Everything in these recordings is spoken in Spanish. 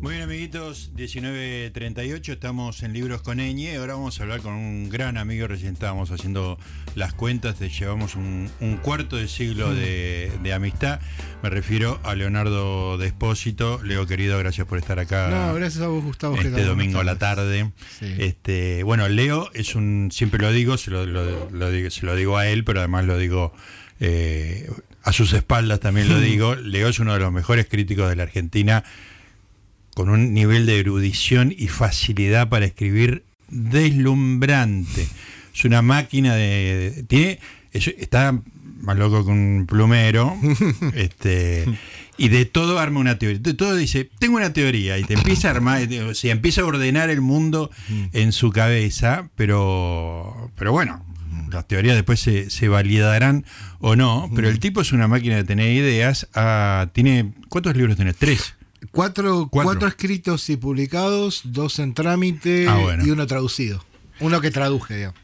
Muy bien, amiguitos, 19.38, estamos en Libros con Eñe. Ahora vamos a hablar con un gran amigo. Recién estábamos haciendo las cuentas, de llevamos un, un cuarto de siglo de, de amistad. Me refiero a Leonardo Despósito. Leo, querido, gracias por estar acá. No, gracias a vos, Gustavo. ¿qué Este domingo a la tarde. Sí. Este, bueno, Leo es un, siempre lo digo, se lo, lo- lo digo, se lo digo a él, pero además lo digo eh, a sus espaldas también lo digo. Leo es uno de los mejores críticos de la Argentina, con un nivel de erudición y facilidad para escribir deslumbrante. Es una máquina de. Tiene, es- está más loco que un plumero. este Y de todo arma una teoría. De todo dice, tengo una teoría. Y te empieza a armar, o sea, empieza a ordenar el mundo en su cabeza, pero, pero bueno. Las teorías después se, se validarán o no, pero el tipo es una máquina de tener ideas. Ah, tiene ¿Cuántos libros tenés? Tres. Cuatro, Cuatro. cuatro escritos y publicados, dos en trámite Ah, bueno. y uno traducido. Uno que traduje, digamos.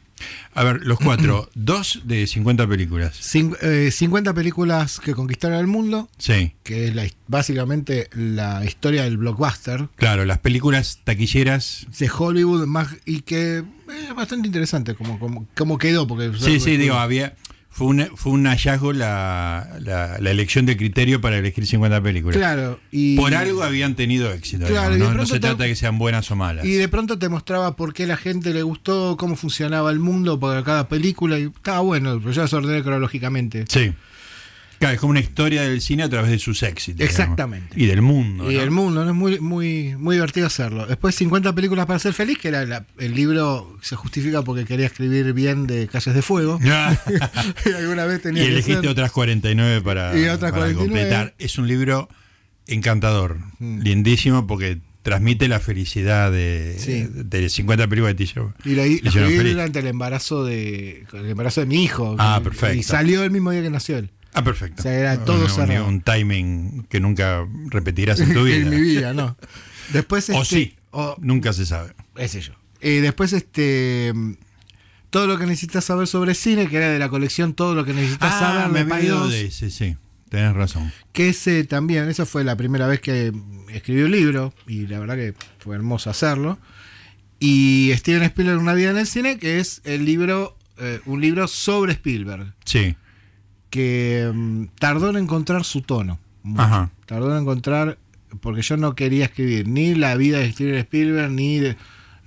A ver, los cuatro. dos de 50 películas. Cin- eh, 50 películas que conquistaron el mundo, Sí. que es la básicamente la historia del blockbuster Claro, las películas taquilleras. de Hollywood más y que es bastante interesante como, como, como quedó. Porque Sí, sí, digo, había. Fue un, fue un hallazgo la, la, la elección de criterio para elegir 50 películas. Claro, y, Por algo habían tenido éxito. Claro, digamos, ¿no? No se te- trata de que sean buenas o malas. y de pronto te mostraba por qué la gente le gustó, cómo funcionaba el mundo para cada película y estaba bueno, pero yo las ordené cronológicamente. Sí. Claro, es como una historia del cine a través de sus éxitos. digamos. Exactamente. Y del mundo. Y ¿no? el mundo, ¿no? Es muy, muy, muy divertido hacerlo. Después 50 películas para ser feliz, que era la- el libro se justifica porque quería escribir bien de Calles de Fuego. y alguna vez y tenía que elegiste otras 49 para, Y otras para 49. completar. Es un libro encantador, Mm. lindísimo, porque transmite la felicidad de, Sí. de 50 películas de Tillo. Y la, la escribí durante el embarazo de el embarazo de mi hijo. Ah, Y- perfecto. Y salió el mismo día que nació él. Ah, perfecto. O sea, era todo un, cerrado. un timing que nunca repetirás en tu vida. en mi vida, no. Después O este, sí, o- nunca se sabe. ese yo. Y después este todo lo que necesitas saber sobre cine, que era de la colección Todo lo que necesitas saber Ah, me de olvidé Paidós. de ese, sí. Tenés razón. que ese también, esa fue la primera vez que escribí un libro y la verdad que fue hermoso hacerlo. Y Steven Spielberg, Una vida en el cine, que es el libro, eh, un libro sobre Spielberg, Sí. Que mm, tardó en encontrar su tono. Ajá. Tardó en encontrar, porque yo no quería escribir ni la vida de Steven Spielberg, ni de-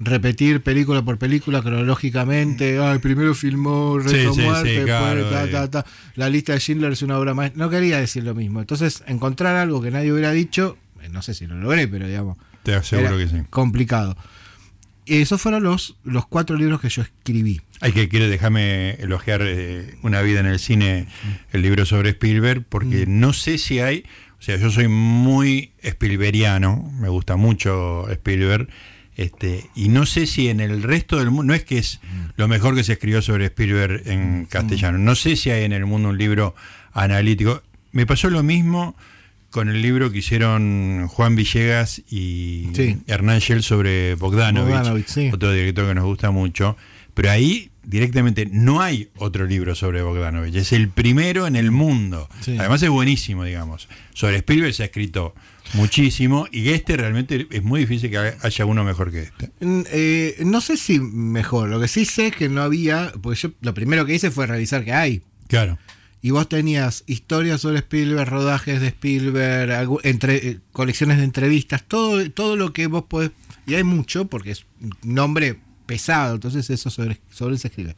repetir película por película cronológicamente. Ah, el primero filmó Reto Sí, sí, Muerte, sí, después claro, ta, eh. ta, ta. La lista de Schindler es una obra más. No quería decir lo mismo. Entonces, encontrar algo que nadie hubiera dicho, eh, no sé si lo logré, pero digamos, Te aseguro que sí. complicado. Esos fueron los, los cuatro libros que yo escribí. Hay que quiere dejarme elogiar eh, Una vida en el cine, el libro sobre Spielberg, porque Mm. no sé si hay, o sea, yo soy muy Spielbergiano, me gusta mucho Spielberg, este, y no sé si en el resto del mundo, no es que es Mm. lo mejor que se escribió sobre Spielberg en castellano, no sé si hay en el mundo un libro analítico. Me pasó lo mismo con el libro que hicieron Juan Villegas y Sí. Hernán Shell sobre Bogdanovich, Bogdanovich, sí. otro director que nos gusta mucho, pero ahí directamente no hay otro libro sobre Bogdanovich, es el primero en el mundo. Sí. Además es buenísimo, digamos. Sobre Spielberg se ha escrito muchísimo y este realmente es muy difícil que haya uno mejor que este. Eh, no sé si mejor. Lo que sí sé es que no había. Porque yo lo primero que hice fue revisar que hay. Claro. Y vos tenías historias sobre Spielberg, rodajes de Spielberg, entre, eh, colecciones de entrevistas, todo, todo lo que vos podés. Y hay mucho, porque es un nombre pesado, entonces eso sobre, sobre él se escribe.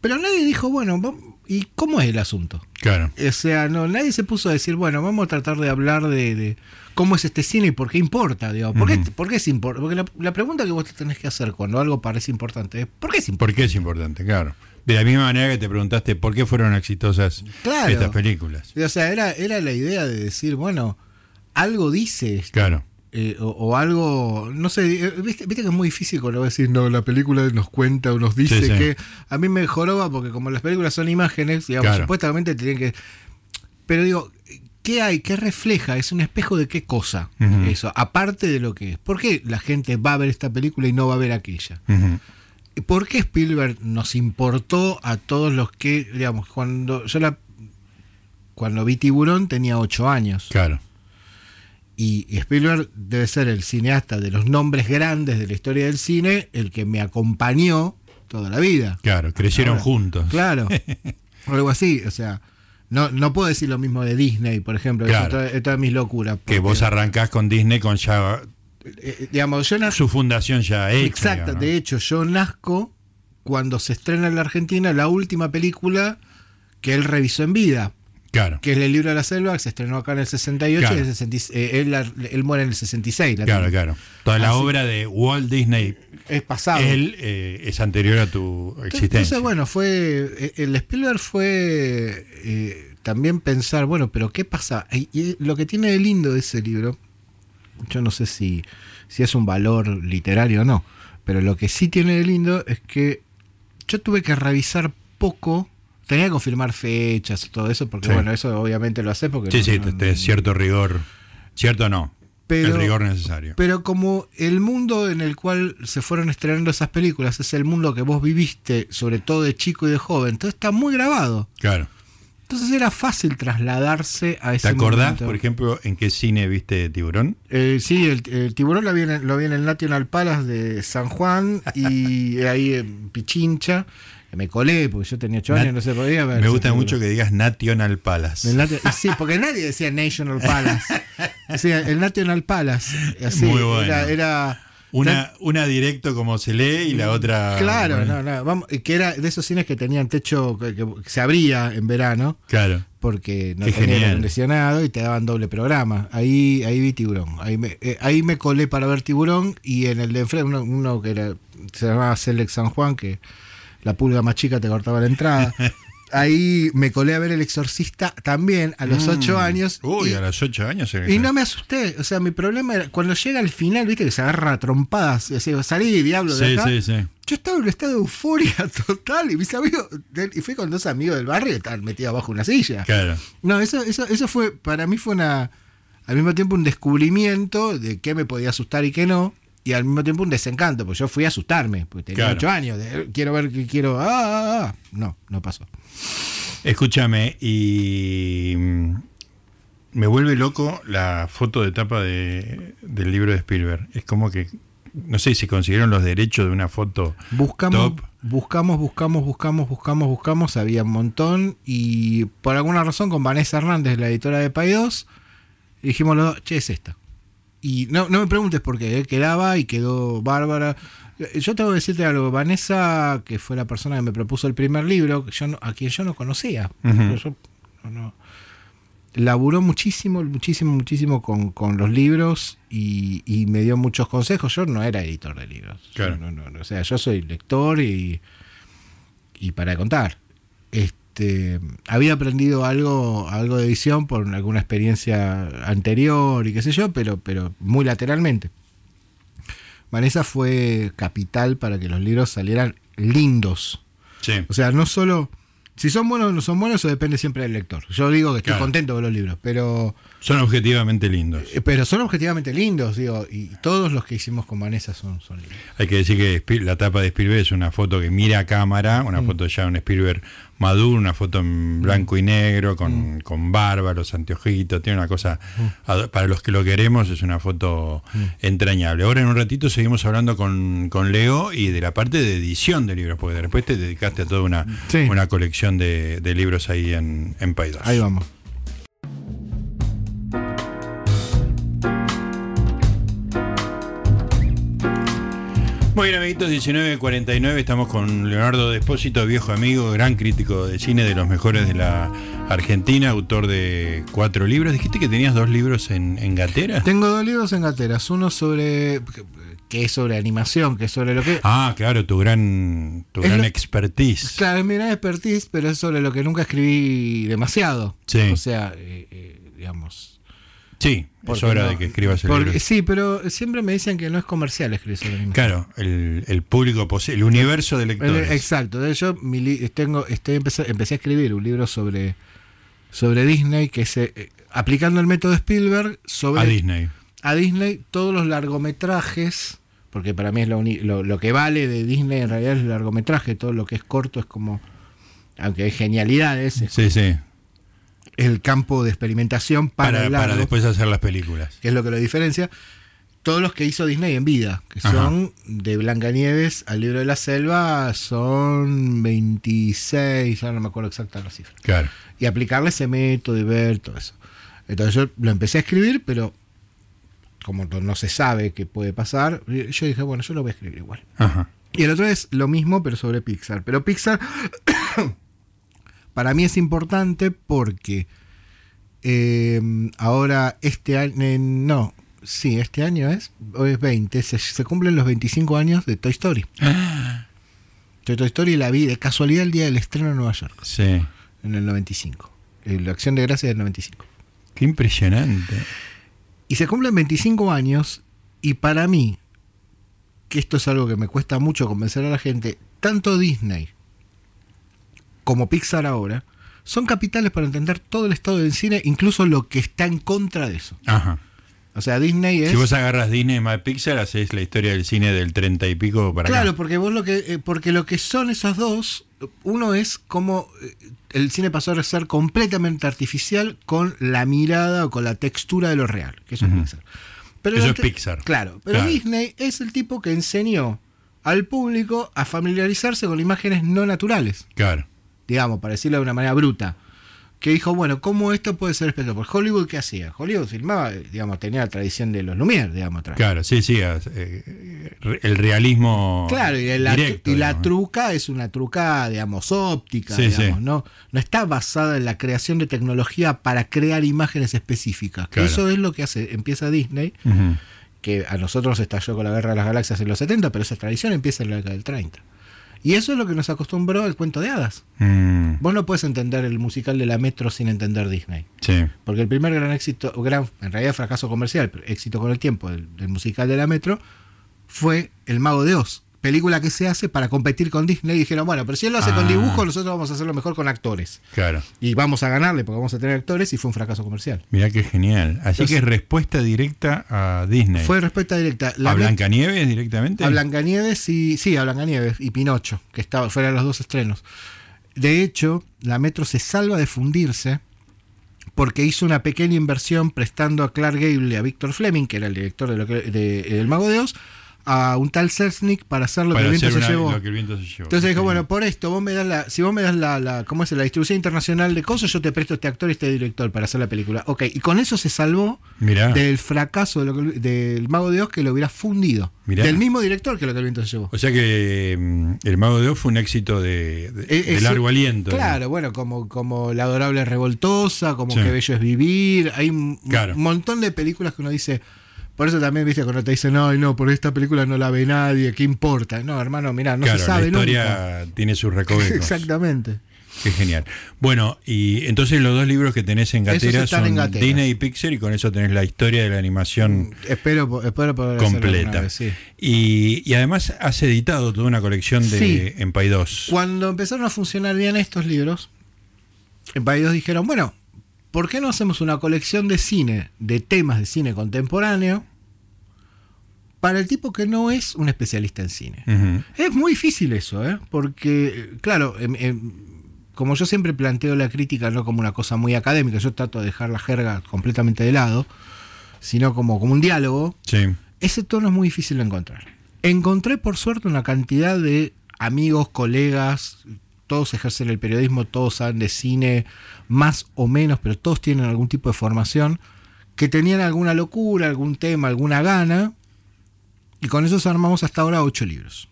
Pero nadie dijo, bueno, ¿y cómo es el asunto? Claro. O sea, no, nadie se puso a decir, bueno, vamos a tratar de hablar de, de cómo es este cine y por qué importa, digamos. ¿Por, qué, por qué es importante? Porque la, la pregunta que vos te tenés que hacer cuando algo parece importante es, ¿por qué es importante? ¿Por qué es importante? Claro. De la misma manera que te preguntaste por qué fueron exitosas Claro. estas películas. O sea, era, era la idea de decir, bueno, algo dice esto, Claro. eh, o, o algo, no sé, eh, ¿viste, viste que es muy difícil cuando vas a decir, no, la película nos cuenta o nos dice Sí, sí. que a mí me joroba porque como las películas son imágenes, digamos, Claro. supuestamente tienen que... Pero digo, ¿qué hay? ¿Qué refleja? ¿Es un espejo de qué cosa? Eso, aparte de lo que es. ¿Por qué la gente va a ver esta película y no va a ver aquella? Ujú. ¿Por qué Spielberg nos importó a todos los que, digamos, cuando yo la cuando vi Tiburón tenía ocho años Claro. Y Spielberg debe ser el cineasta de los nombres grandes de la historia del cine, el que me acompañó toda la vida. Claro, crecieron Ahora, juntos. Claro. algo así, o sea, no, no puedo decir lo mismo de Disney, por ejemplo, Claro. es, otra, es toda mis locuras. Que vos arrancás con Disney con ya eh, digamos, yo nací su fundación ya hecha. De hecho, yo nazco cuando se estrena en la Argentina la última película que él revisó en vida, Claro, que es El libro de la selva, que se estrenó acá en el 68 Claro. y el 66, eh, él, muere en el 66. la claro, claro. Toda la obra de Walt Disney, Es pasado. él eh, es anterior a tu existencia. Entonces, bueno, fue. eh, El Spielberg fue eh, también pensar, bueno, pero ¿qué pasa? Y, y lo que tiene de lindo ese libro, yo no sé si, si es un valor literario o no, pero lo que sí tiene de lindo es que yo tuve que revisar poco. Tenía que confirmar fechas y todo eso, porque Sí. bueno, eso obviamente lo hace porque. sí, no- sí, no- cierto rigor. Cierto no. Pero- el rigor necesario. Pero como el mundo en el cual se fueron estrenando esas películas es el mundo que vos viviste, sobre todo de chico y de joven, entonces está muy grabado. claro. Entonces era fácil trasladarse a ese ¿Te acordás, momento. por ejemplo, en qué cine viste Tiburón? Eh, sí, el, el tiburón lo vi, en, lo vi en el National Palace de San Juan y ahí en Pichincha. Me colé porque yo tenía 8 años, Nat- no se podía ver. Me gusta mucho que digas National Palace. Nat- sí, porque nadie decía National Palace. Decía el National Palace. Así, Muy bueno. Era, era- Una, una directo como se lee y la otra. Claro, bueno, no, no, vamos, que era de esos cines que tenían techo que, que se abría en verano Claro. porque no Qué tenía genial. aire acondicionado y te daban doble programa. Ahí ahí vi Tiburón. Ahí me, eh, ahí me colé para ver Tiburón y en el de enfrente uno, uno que era, se llamaba Select San Juan que la pulga más chica te cortaba la entrada. Ahí me colé a ver El Exorcista también a los Mm. 8 años. Uy, y, a los ocho años. y no me asusté. O sea, mi problema era cuando llega al final, viste que se agarra a trompadas. Y así, salí, diablo, de Sí, acá. sí, sí. Yo estaba en un estado de euforia total y mis amigos, y fui con dos amigos del barrio estaban metidos abajo una silla. Claro. No, eso, eso, eso fue, para mí fue una, al mismo tiempo un descubrimiento de qué me podía asustar y qué no, y al mismo tiempo un desencanto, porque yo fui a asustarme, porque tenía Claro. ocho años, de, quiero ver que quiero, ah, ah, ah. no, no pasó. Escúchame, y mm, me vuelve loco la foto de tapa de, del libro de Spielberg. Es como que, no sé si consiguieron los derechos de una foto Buscamos, top. buscamos, buscamos, buscamos, buscamos, buscamos, había un montón, y por alguna razón con Vanessa Hernández, la editora de Pay 2, dijimos los dos, che, es esta. Y no, no me preguntes por qué, ¿eh? quedaba y quedó bárbara. Eh, Yo tengo que decirte algo, Vanessa, que fue la persona que me propuso el primer libro, yo no- a quien yo no conocía. Ujú. Yo no- laburó muchísimo, muchísimo, muchísimo con, con los libros y, y me dio muchos consejos. Yo no era editor de libros. Yo Claro. no- no- no, o sea, yo soy lector y, y para contar. Este, había aprendido algo, algo de edición por alguna experiencia anterior y qué sé yo, pero, pero muy lateralmente. Vanessa fue capital para que los libros salieran lindos. Sí. O sea, no solo. Si son buenos o no son buenos, eso depende siempre del lector. Yo digo que estoy Claro. contento con los libros, pero, Son objetivamente lindos. eh, pero son objetivamente lindos, digo, y todos los que hicimos con Vanessa son, son lindos. Hay que decir que la tapa de Spielberg es una foto que mira a cámara, una foto ya de un Spielberg maduro, una foto en blanco y negro, con, con barba, los anteojitos, tiene una cosa, ado- para los que lo queremos, es una foto entrañable. Ahora en un ratito seguimos hablando con, con Leo y de la parte de edición de libros, porque después te dedicaste a toda una, Sí. una colección de, de libros ahí en, en Paidós. Ahí vamos. Muy bien, amiguitos, 19.49, estamos con Leonardo Despósito, viejo amigo, gran crítico de cine, de los mejores de la Argentina, autor de cuatro libros. Dijiste que tenías dos libros en, en Gatera. Tengo dos libros en gateras. Uno sobre. que es sobre animación, que es sobre lo que. Ah, claro, tu gran, tu gran lo- expertise. Claro, es mi gran expertise, pero es sobre lo que nunca escribí demasiado. Sí. O sea, eh, eh, digamos. Sí, porque hora no- de que escribas el porque- libro. Sí, pero siempre me dicen que no es comercial escribir sobre animación. Claro, el, el público posee, el universo de lectores. Exacto, de hecho mi li- tengo, estoy empecé, empecé a escribir un libro sobre, sobre Disney que se eh, aplicando el método Spielberg sobre a Disney. a Disney todos los largometrajes, porque para mí es lo, lo, lo que vale de Disney en realidad es el largometraje, todo lo que es corto es como, aunque hay genialidades, es- Sí, sí. El campo de experimentación para, Para, el para largo, después hacer las películas. que es lo que lo diferencia. Todos los que hizo Disney en vida, que Ajá. son de Blancanieves al libro de la selva, son 26, ahora no me acuerdo exacta la cifra. Claro. Y aplicarle ese método y ver todo eso. Entonces yo lo empecé a escribir, pero como no, no se sabe qué puede pasar, yo dije, bueno, yo lo voy a escribir igual. Ajá. Y el otro es lo mismo, pero sobre Pixar. Pero Pixar, para mí es importante porque eh, ahora este año, eh, no, sí, este año es, hoy es 20, se, se cumplen los 25 años de Toy Story. De Toy Story la vi de casualidad el día del estreno en Nueva York, Sí. en el 95. Eh, La acción de gracia del 95. Qué impresionante. Y se cumplen 25 años y para mí, que esto es algo que me cuesta mucho convencer a la gente, tanto Disney como Pixar ahora son capitales para entender todo el estado del cine, incluso lo que está en contra de eso. Ajá. O sea, Disney es... Si vos agarras Disney más Pixar, haces la historia del cine del 30 y pico para Claro, acá. porque vos lo que eh, porque lo que son esos dos, uno es como eh, el cine pasó a ser completamente artificial con la mirada o con la textura de lo real, que eso es Pixar. Pero Eso es Pixar. Claro, pero Claro. Disney es el tipo que enseñó al público a familiarizarse con imágenes no naturales, Claro. Digamos, para decirlo de una manera bruta. Que dijo, bueno, ¿cómo esto puede ser espectacular? Porque Hollywood, ¿qué hacía? Hollywood filmaba, eh, digamos, tenía la tradición de los Lumière, digamos, atrás. Claro, sí, sí. eh, el realismo. Claro, y la, directo, y la digamos. truca es una truca, digamos, óptica, Sí, digamos, sí. ¿no? No está basada en la creación de tecnología para crear imágenes específicas. Que Claro. Eso es lo que hace, empieza Disney, que a nosotros estalló con la Guerra de las Galaxias en los 70, pero esa tradición empieza en la década del 30. Y eso es lo que nos acostumbró al cuento de hadas. Mm, Vos no puedes entender el musical de la Metro sin entender Disney. sí. Porque el primer gran éxito, o gran, en realidad fracaso comercial, pero éxito con el tiempo del, del musical de la Metro, fue El Mago de Oz. Película que se hace para competir con Disney. Y dijeron, bueno, pero si él lo hace con Ah. dibujo, nosotros vamos a hacerlo mejor con actores. Claro. Y vamos a ganarle porque vamos a tener actores y fue un fracaso comercial. Mirá qué genial. Así Entonces- que es respuesta directa a Disney. Fue respuesta directa. La ¿A Blancanieves directamente? A Blancanieves y. Sí, a Blancanieves y Pinocho, que estaba, fueron los dos estrenos. De hecho, la Metro se salva de fundirse porque hizo una pequeña inversión prestando a Clark Gable y a Víctor Fleming, que era el director de, lo que- de- de El Mago de Oz, a un tal Selznick para hacer lo Para que el viento hacer se una- llevó. lo que el viento se llevó. Entonces dijo, bueno, por esto, vos me das la, si vos me das la, la, ¿cómo es? La distribución internacional de cosas, yo te presto este actor y este director para hacer la película. Ok, y con eso se salvó Mirá. del fracaso de lo que- del Mago de Oz que lo hubiera fundido. Mirá. Del mismo director que lo que el viento se llevó. O sea que mm, El Mago de Oz fue un éxito de, de- de es- largo aliento. Claro, bueno, como, como La Adorable Revoltosa, como Sí. Qué Bello es Vivir. Hay un Claro. un montón de películas que uno dice. Por eso también, viste, cuando te dicen, no, no, por esta película no la ve nadie, ¿qué importa? No, hermano, mirá, no claro, se sabe la historia nunca. tiene sus recovecos. Exactamente. Qué genial. Bueno, y entonces los dos libros que tenés en Gatera son en Gatera. Disney y Pixar y con eso tenés la historia de la animación Espero, po- espero poder completa. vez, sí. y, y además has editado toda una colección de Sí. en Pay 2. Cuando empezaron a funcionar bien estos libros, en País 2 dijeron, bueno, ¿por qué no hacemos una colección de cine, de temas de cine contemporáneo, para el tipo que no es un especialista en cine? Es muy difícil eso, ¿eh? porque, claro, em- em, como yo siempre planteo la crítica no como una cosa muy académica, yo trato de dejar la jerga completamente de lado, sino como, como un diálogo, Sí. ese tono es muy difícil de encontrar. Encontré por suerte una cantidad de amigos, colegas, todos ejercen el periodismo, todos saben de cine, más o menos, pero todos tienen algún tipo de formación, que tenían alguna locura, algún tema, alguna gana, y con eso armamos hasta ahora ocho libros.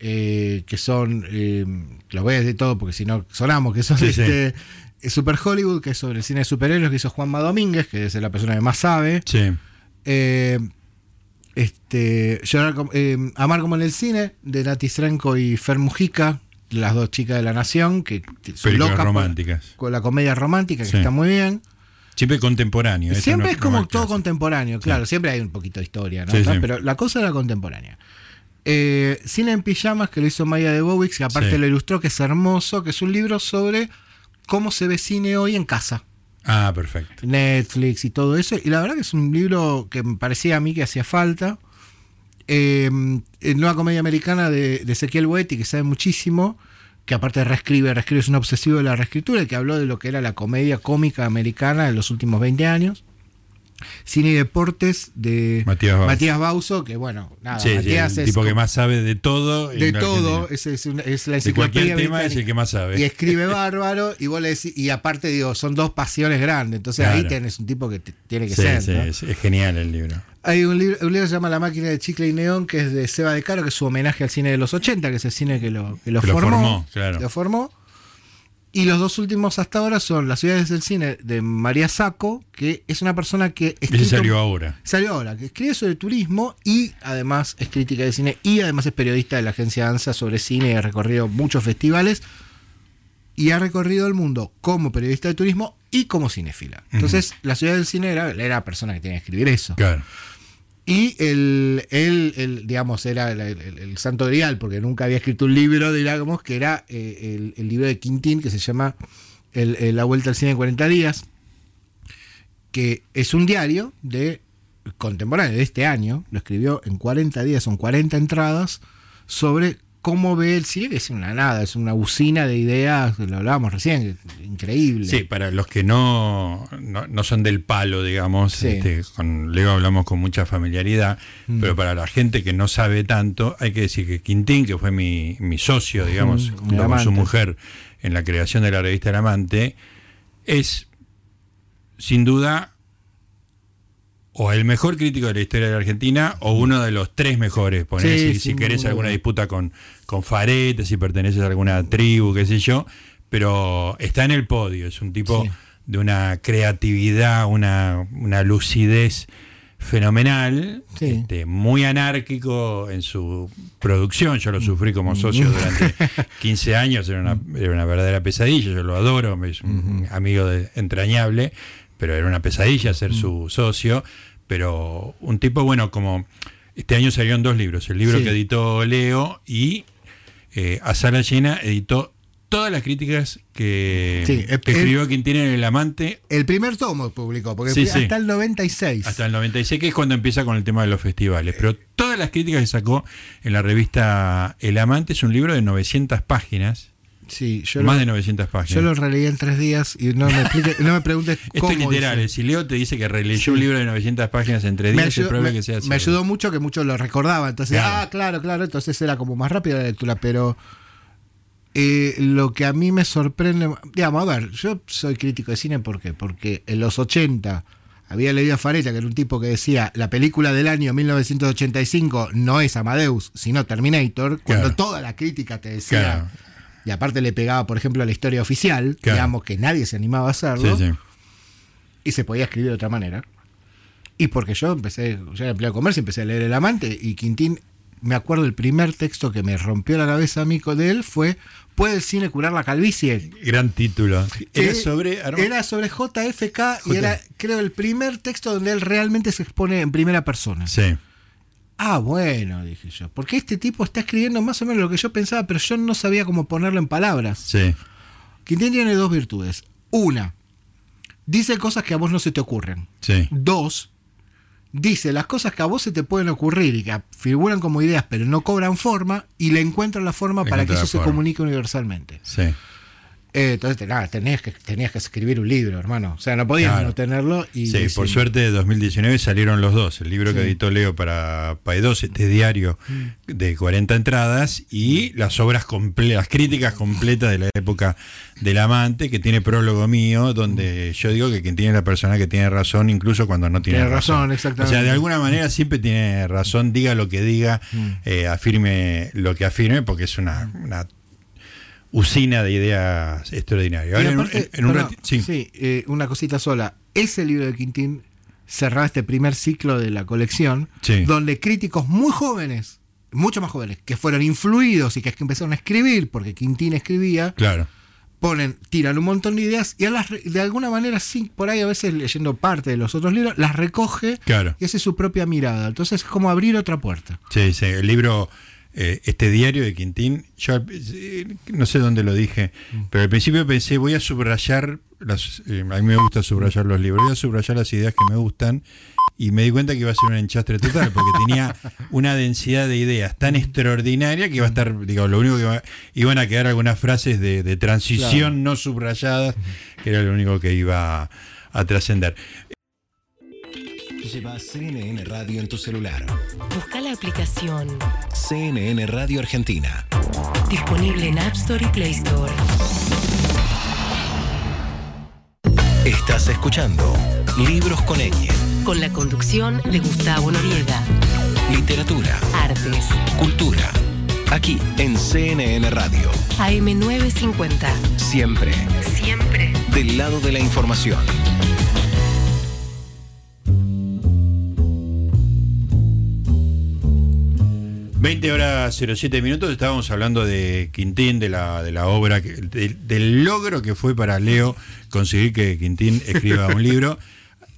Eh, que son, eh, los voy a decir todo porque si no sonamos, que son Sí, este, eh, Super Hollywood, que es sobre el cine de superhéroes, que hizo Juanma Domínguez, que es la persona que más sabe. Sí. Eh, este, Llorar Amar como en el cine, de Nati Srenko y Fer Mujica, las dos chicas de la nación, que son locas románticas. con la comedia romántica, que Sí. está muy bien. Siempre contemporáneo. Siempre no- es como no todo contemporáneo, claro, siempre hay un poquito de historia, ¿no? Sí, pero la cosa era contemporánea. Eh, Cine en pijamas, que lo hizo Maya de Bowix, que aparte lo ilustró, que es hermoso, que es un libro sobre cómo se ve cine hoy en casa. Ah, perfecto. Netflix y todo eso. Y la verdad que es un libro que me parecía a mí que hacía falta. Eh, Nueva comedia americana de, de Ezequiel Boetti, que sabe muchísimo, que aparte reescribe, reescribe, es un obsesivo de la reescritura, y que habló de lo que era la comedia cómica americana de los últimos 20 años. Cine y Deportes de Matías Bauso. Matías Bauso, que bueno, nada, Sí, sí, Matías el es tipo que más sabe de todo. de todo, es, es, es la De enciclopedia cualquier tema es el que más sabe. Y escribe bárbaro, y vos le decís, y aparte digo, son dos pasiones grandes, entonces ahí tenés un tipo que te- tiene que Sí, ser. es, es genial el libro. Hay un libro, un libro que se llama La máquina de chicle y neón, que es de Seba de Caro, que es su homenaje al cine de los 80, que es el cine que lo, que lo Que lo formó. formó, claro. Lo formó. Y los dos últimos hasta ahora son Las ciudades del cine de María Saco, que es una persona que escrito- salió ahora. salió ahora, que escribe sobre turismo y además es crítica de cine y además es periodista de la agencia ANSA sobre cine y ha recorrido muchos festivales y ha recorrido el mundo como periodista de turismo y como cinéfila. Entonces, la ciudad del cine era, era la persona que tenía que escribir eso. Claro. Y él, él, él, digamos, era el, el- el santo grial, porque nunca había escrito un libro, digamos, que era eh, el, el libro de Quintín, que se llama el- el La Vuelta al Cine en 40 días, que es un diario de contemporáneo de este año, lo escribió en 40 días, son 40 entradas, sobre cómo ve el cine, que es una nada, es una usina de ideas, lo hablábamos recién, increíble. Sí, para los que no, no, no son del palo, digamos, Sí. este, con Leo hablamos con mucha familiaridad, Mm. pero para la gente que no sabe tanto, hay que decir que Quintín, que fue mi, mi socio, digamos, Mm, junto el con su mujer en la creación de la revista El Amante, es sin duda o el mejor crítico de la historia de la Argentina o uno de los tres mejores. Ponés, Sí, si, si querés duda. alguna disputa con, con Farete, si perteneces a alguna tribu, qué sé yo, pero está en el podio. Es un tipo Sí. de una creatividad, una, una lucidez fenomenal, Sí. este, muy anárquico en su producción. Yo lo sufrí como socio durante 15 años, era una, era una verdadera pesadilla. Yo lo adoro, es un amigo de- entrañable, pero era una pesadilla ser su socio. Pero un tipo, bueno, como este año salieron dos libros: el libro Sí. que editó Leo y eh, a sala llena editó todas las críticas que, Sí, que el- escribió Quintín en El Amante El primer tomo publicó, porque Sí, hasta sí. el 96. hasta el 96, que es cuando empieza con el tema de los festivales. Pero todas las críticas que sacó en la revista El Amante es un libro de 900 páginas, Sí, yo más lo, de 900 yo páginas. lo releí en tres días y no me, explique- no me preguntes Esto cómo. es literal, hice. eh, si Leo te dice que releyó Sí. un libro de 900 páginas entre Me días, es ayudó, me- que sea me así. ayudó mucho que muchos lo recordaba. Entonces, Claro. ah, claro, claro. Entonces era como más rápida la lectura. Pero eh, lo que a mí me sorprende, digamos, a ver, yo soy crítico de cine, ¿por qué? Porque en los 80 había leído a Fareta, que era un tipo que decía, la película del año 1985 no es Amadeus, sino Terminator, cuando Claro. toda la crítica te decía... Claro. Y aparte le pegaba, por ejemplo, a la historia oficial, Claro. digamos que nadie se animaba a hacerlo Sí, sí. y se podía escribir de otra manera. Y porque yo empecé, yo era empleado de comercio, empecé a leer El Amante y Quintín, me acuerdo el primer texto que me rompió la cabeza a mí de él fue ¿Puede el cine curar la calvicie? Gran título. Era Eh, sobre... Arma- Era sobre JFK y era, creo, el primer texto donde él realmente se expone en primera persona. Sí, Ah, bueno, dije yo. Porque este tipo está escribiendo más o menos lo que yo pensaba, pero yo no sabía cómo ponerlo en palabras. sí. Quintín tiene dos virtudes. Una, dice cosas que a vos no se te ocurren. Sí. Dos, dice las cosas que a vos se te pueden ocurrir y que figuran como ideas pero no cobran forma y le encuentran la forma para que eso se comunique universalmente. Sí. Eh, entonces, nada, tenías que, tenías que escribir un libro, hermano. O sea, no podías Claro. no tenerlo. Y Sí, por suerte de 2019 salieron los dos. El libro que editó Leo para Paidós, este diario de 40 entradas, y las obras comple las críticas completas de la época del amante, que tiene prólogo mío, donde yo digo que quien tiene la persona que tiene razón, incluso cuando no tiene, Tiene razón, exactamente. O sea, de alguna manera siempre tiene razón, diga lo que diga, Mm. eh, afirme lo que afirme, porque es una, una usina de ideas extraordinarias. Ahora, en un- aparte, en un perdón, rati- sí. sí, eh, una cosita sola. Ese libro de Quintín cerraba este primer ciclo de la colección, Sí. donde críticos muy jóvenes, mucho más jóvenes, que fueron influidos y que empezaron a escribir, porque Quintín escribía, claro. ponen, tiran un montón de ideas y a las de alguna manera, sí, por ahí a veces leyendo parte de los otros libros, las recoge Claro. y hace su propia mirada. Entonces es como abrir otra puerta. Sí, sí, el libro, eh, este diario de Quintín, yo eh, no sé dónde lo dije, pero al principio pensé, voy a subrayar, las, eh, a mí me gusta subrayar los libros, voy a subrayar las ideas que me gustan, y me di cuenta que iba a ser un enchastre total, porque tenía una densidad de ideas tan extraordinaria que iba a estar, digo, lo único que iba- iban a quedar algunas frases de, de transición Claro. no subrayadas, que era lo único que iba a, a trascender. Lleva CNN Radio en tu celular. Busca la aplicación. CNN Radio Argentina. Disponible en App Store y Play Store. Estás escuchando Libros con ñ. Con la conducción de Gustavo Noriega. Literatura, Artes. cultura. Aquí en CNN Radio. AM950. Siempre Siempre. del lado de la información. Veinte horas 07 minutos, estábamos hablando de Quintín, de la, de la obra, del logro que fue para Leo conseguir que Quintín escriba un libro.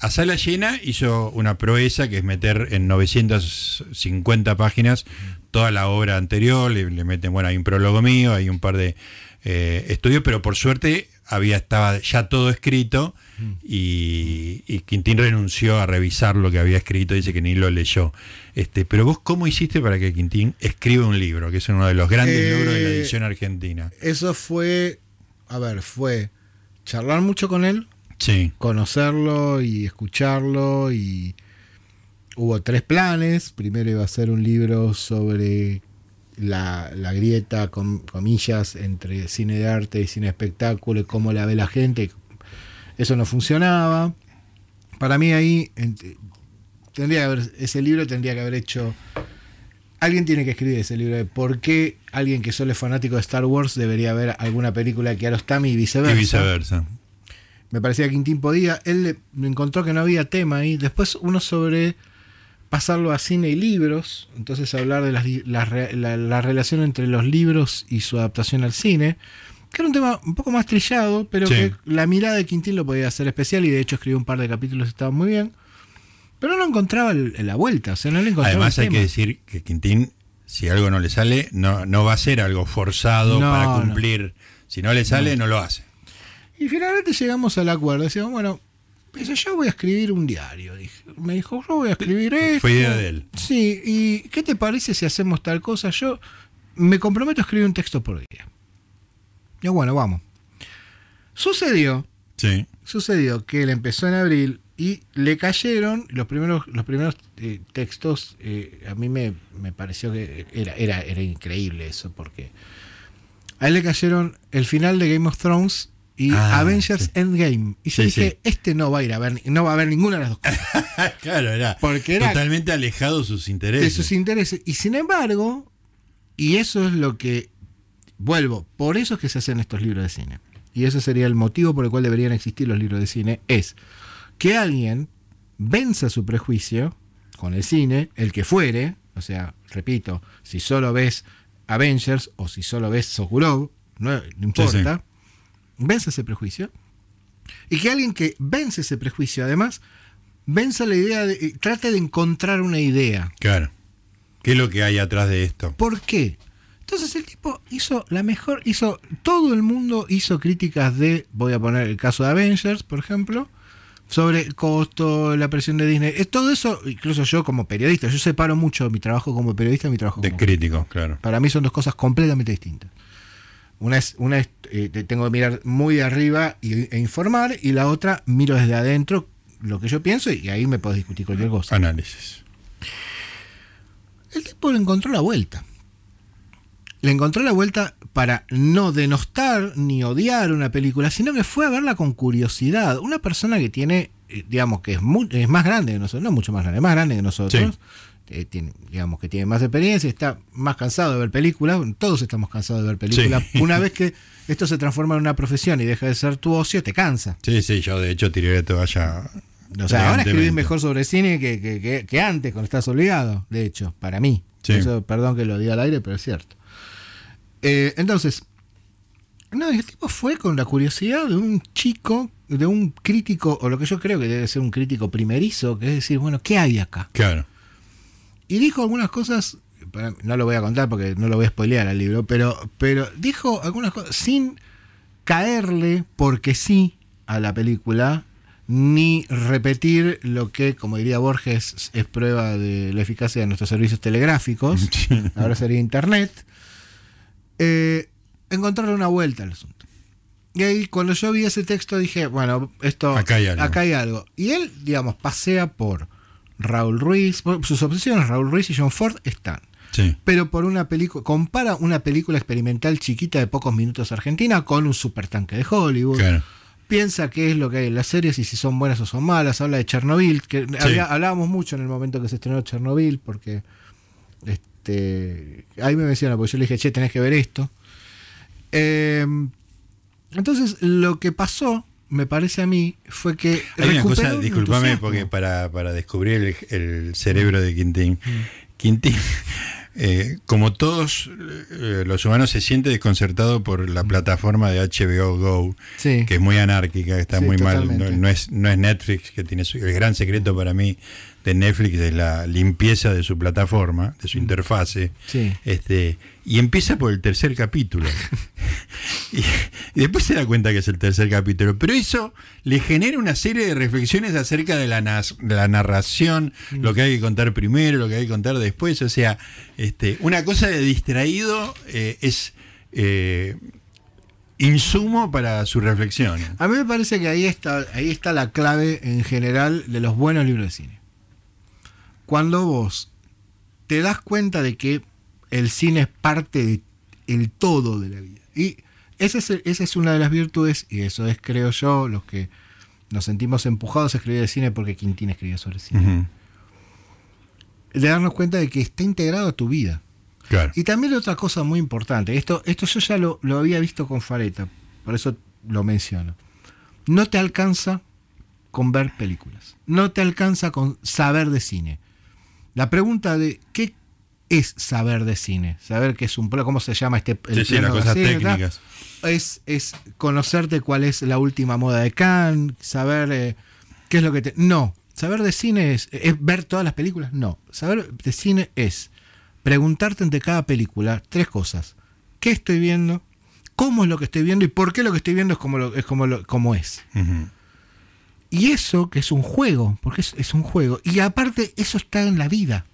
A sala llena hizo una proeza que es meter en 950 páginas toda la obra anterior, le, le meten, bueno, hay un prólogo mío, hay un par de eh, estudios, pero por suerte había estaba ya todo escrito y, y Quintín renunció a revisar lo que había escrito, dice que ni lo leyó. Este, pero vos cómo hiciste para que Quintín escriba un libro, que es uno de los grandes Eh, logros de la edición argentina? Eso fue, a ver, fue charlar mucho con él, Sí, conocerlo y escucharlo y hubo tres planes. Primero iba a ser un libro sobre la, la grieta, com- comillas, entre cine de arte y cine de espectáculo y cómo la ve la gente. Eso no funcionaba. Para mí ahí tendría que haber, ese libro tendría que haber hecho... Alguien tiene que escribir ese libro de por qué alguien que solo es fanático de Star Wars debería ver alguna película de Kiarostami y viceversa. y viceversa. Me parecía que Quintín podía. Él encontró que no había tema ahí. Después uno sobre pasarlo a cine y libros. Entonces hablar de las la, la relación entre los libros y su adaptación al cine. Que era un tema un poco más trillado, pero Sí. que la mirada de Quintín lo podía hacer especial. Y de hecho escribió un par de capítulos que estaban muy bien. Pero no encontraba el- la vuelta. O sea, no le encontraba Además el hay que decir que Quintín, si algo no le sale, no, no va a ser algo forzado No, para no. cumplir. Si no le sale, no. lo hace. Y finalmente llegamos al acuerdo. Decíamos, bueno, dice, yo voy a escribir un diario. Dije. Me dijo, yo voy a escribir esto. Fue idea de él. Sí, ¿y qué te parece si hacemos tal cosa? Yo me comprometo a escribir un texto por día. Y bueno, vamos. Sucedió, Sí. sucedió que él empezó en abril y le cayeron los primeros, los primeros eh, textos. eh, a mí me, me pareció que era, era, era increíble eso, porque a él le cayeron el final de Game of Thrones y Ah, Avengers sí. Endgame. Y yo Sí, dije, sí. este no va a ir a ver, no va a ver ninguna de las dos cosas. claro, era, Porque era- totalmente alejado de sus intereses. de sus intereses. Y sin embargo, y eso es lo que, vuelvo, por eso es que se hacen estos libros de cine. Y ese sería el motivo por el cual deberían existir los libros de cine, es que alguien venza su prejuicio con el cine, el que fuere, o sea, repito, si solo ves Avengers o si solo ves Sokurov, no, no importa, vence ese prejuicio. Y que alguien que vence ese prejuicio, además, venza la idea de, eh, trate de encontrar una idea. Claro. ¿Qué es lo que hay atrás de esto? ¿Por qué? Entonces el tipo hizo la mejor, hizo, todo el mundo hizo críticas de, voy a poner el caso de Avengers, por ejemplo, sobre el costo, la presión de Disney, es todo eso, incluso yo como periodista, yo separo mucho mi trabajo como periodista y mi trabajo De como crítico, claro. Para mí son dos cosas completamente distintas. Una es, una es eh, te- tengo que mirar muy de arriba y, e informar, y la otra miro desde adentro lo que yo pienso y ahí me puedo discutir cualquier cosa. Análisis. El tipo le encontró la vuelta. Le encontró la vuelta para no denostar ni odiar una película, sino que fue a verla con curiosidad. Una persona que tiene, eh, digamos, que es, mu- es más grande que nosotros, no mucho más grande, más grande que nosotros, eh, tiene, digamos que tiene más experiencia, está más cansado de ver películas, todos estamos cansados de ver películas. Sí. Una vez que esto se transforma en una profesión y deja de ser tu ocio, te cansa. Sí, sí, yo de hecho tiré la toalla. O sea, ahora escribís mejor sobre cine que, que- que- que antes, cuando estás obligado, de hecho, para mí. Sí. Eso, perdón que lo diga al aire, pero es cierto. Eh, entonces, no, el tipo fue con la curiosidad de un chico, de un crítico, o lo que yo creo que debe ser un crítico primerizo, que es decir, bueno, ¿qué hay acá? Claro. Y dijo algunas cosas, no lo voy a contar porque no lo voy a spoilear al libro, pero, pero dijo algunas cosas sin caerle porque sí a la película, ni repetir lo que, como diría Borges, es prueba de la eficacia de nuestros servicios telegráficos, ahora sería Internet, eh, encontrarle una vuelta al asunto. Y ahí cuando yo vi ese texto dije, bueno, esto Acá hay algo. acá hay algo. Y él, digamos, pasea por Raúl Ruiz, sus obsesiones, Raúl Ruiz y John Ford están. Sí. Pero por una película, compara una película experimental chiquita de pocos minutos argentina con un supertanque de Hollywood. Claro. Piensa qué es lo que hay en las series y si son buenas o son malas. Habla de Chernobyl, que había- hablábamos mucho en el momento que se estrenó Chernobyl, porque este, ahí me menciona, porque yo le dije, che, tenés que ver esto. Eh, entonces, lo que pasó, me parece a mí, fue que. Hay una cosa, discúlpame, porque para, para descubrir el, el cerebro de Quintín, Quintín, eh, como todos eh, los humanos, se siente desconcertado por la plataforma de HBO Go, Sí. que es muy anárquica, que está Sí, muy mal. no es, no es Netflix, que tiene su- el gran secreto para mí de Netflix es la limpieza de su plataforma, de su interfase. Mm. Sí. Este, y empieza por el tercer capítulo. y, y después se da cuenta que es el tercer capítulo. Pero eso le genera una serie de reflexiones acerca de la, nas- de la narración, Mm. lo que hay que contar primero, lo que hay que contar después. O sea, este, una cosa de distraído eh, es eh, insumo para su reflexión. A mí me parece que ahí está, ahí está la clave en general de los buenos libros de cine. Cuando vos te das cuenta de que el cine es parte del todo de la vida. Y esa es, esa es una de las virtudes, y eso es, creo yo, los que nos sentimos empujados a escribir de cine porque Quintín escribía sobre cine. De darnos cuenta de que está integrado a tu vida. Claro. Y también otra cosa muy importante, esto, esto yo ya lo, lo había visto con Fareta, por eso lo menciono. No te alcanza con ver películas, no te alcanza con saber de cine. La pregunta de qué es saber de cine, saber qué es un plano, cómo se llama este el Sí, sí, las cosas cine, técnicas. es, es conocerte cuál es la última moda de Cannes, saber eh, qué es lo que te... No, saber de cine es, es ver todas las películas, no. Saber de cine es preguntarte entre cada película tres cosas. ¿Qué estoy viendo? ¿Cómo es lo que estoy viendo? ¿Y por qué lo que estoy viendo es como, lo- es, como, lo- como es? Y eso, que es un juego, porque es, es un juego. Y aparte, eso está en la vida.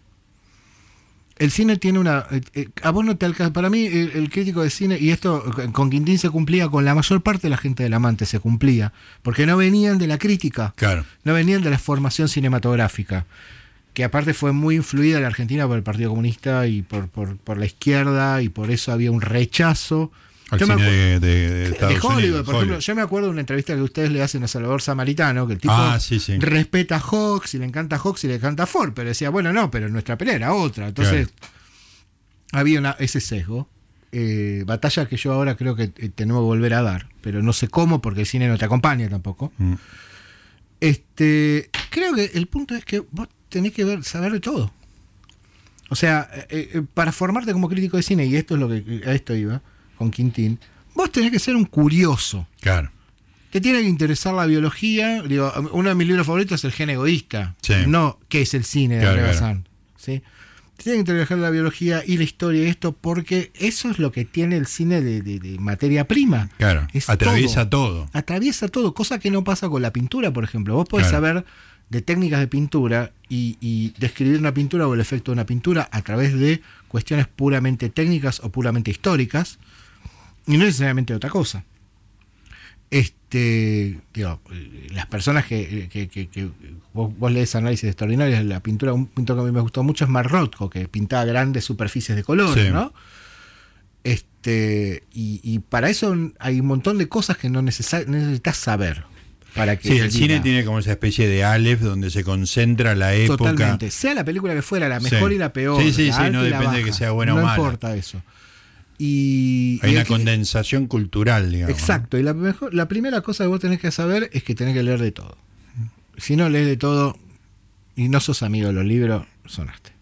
El cine tiene una... eh, eh, a vos no te alcanza... Para mí, el, el crítico de cine, y esto eh, con Quintín se cumplía, con la mayor parte de la gente del amante se cumplía, porque no venían de la crítica, Claro. no venían de la formación cinematográfica, que aparte fue muy influida en la Argentina por el Partido Comunista y por, por, por la izquierda, y por eso había un rechazo. Al Yo me cine acu- de, de- de Estados de Hollywood, Unidos, por ejemplo, yo me acuerdo de una entrevista que ustedes le hacen a Salvador Samaritano, que el tipo Ah, sí, sí. respeta a Hawks y le encanta a Hawks y le encanta a Ford, pero decía, bueno, no, pero nuestra pelea era otra. Entonces, había una, ese sesgo. eh, batalla que yo ahora creo que eh, tenemos que volver a dar, pero no sé cómo porque el cine no te acompaña tampoco. Mm. Este, creo que el punto es que vos tenés que ver, saber de todo. O sea, eh, eh, para formarte como crítico de cine, y esto es lo que a esto iba con Quintín, vos tenés que ser un curioso. Claro. Te tiene que interesar la biología. Digo, uno de mis libros favoritos es El gen egoísta. Sí. No, ¿qué es el cine de Claro? ¿Sí? Te tiene que interesar la biología y la historia y esto porque eso es lo que tiene el cine de, de- de materia prima. Claro. Es Atraviesa todo. Atraviesa todo, cosa que no pasa con la pintura, por ejemplo. Vos podés Claro. saber de técnicas de pintura y, y describir una pintura o el efecto de una pintura a través de cuestiones puramente técnicas o puramente históricas y no necesariamente otra cosa. Este, digo, las personas que, que- que- que vos, vos lees análisis extraordinarios de la pintura, un pintor que a mí me gustó mucho es Mark Rothko, que pintaba grandes superficies de color, Sí. ¿no? Este, y, y para eso hay un montón de cosas que no necesitas saber. Para que Sí, el cine tiene como esa especie de Aleph donde se concentra la época. Totalmente. Sea la película que fuera, la mejor Sí. y la peor. Sí, sí, la sí, no depende de que sea buena o no mala. importa eso. Y, Hay y una aquí- condensación cultural, digamos. Exacto. Y la, mejor, la primera cosa que vos tenés que saber es que tenés que leer de todo. Si no lees de todo y no sos amigo de los libros, sonaste.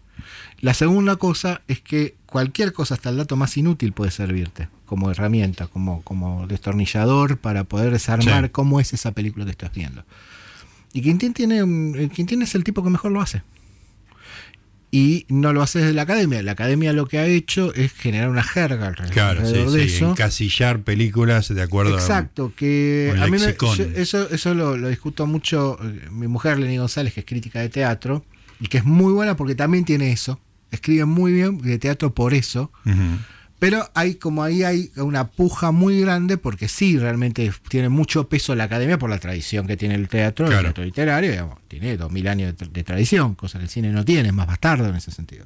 La segunda cosa es que cualquier cosa, hasta el dato más inútil, puede servirte como herramienta, como, como destornillador para poder desarmar Sí. cómo es esa película que estás viendo. Y Quintín, tiene un- eh, Quintín es el tipo que mejor lo hace. Y no lo hace desde la academia. La academia lo que ha hecho es generar una jerga alrededor Claro, sí, de sí, eso. encasillar películas de acuerdo a- Exacto, que con a mí me, yo- eso, eso lo, lo discuto mucho. eh, Mi mujer, Lenny González, que es crítica de teatro, y que es muy buena porque también tiene eso. Escribe muy bien de teatro por eso. Pero hay como ahí hay una puja muy grande porque sí, realmente tiene mucho peso la academia por la tradición que tiene el teatro, Claro. el teatro literario, digamos, tiene dos mil años de, de tradición, cosa que el cine no tiene, es más bastardo en ese sentido.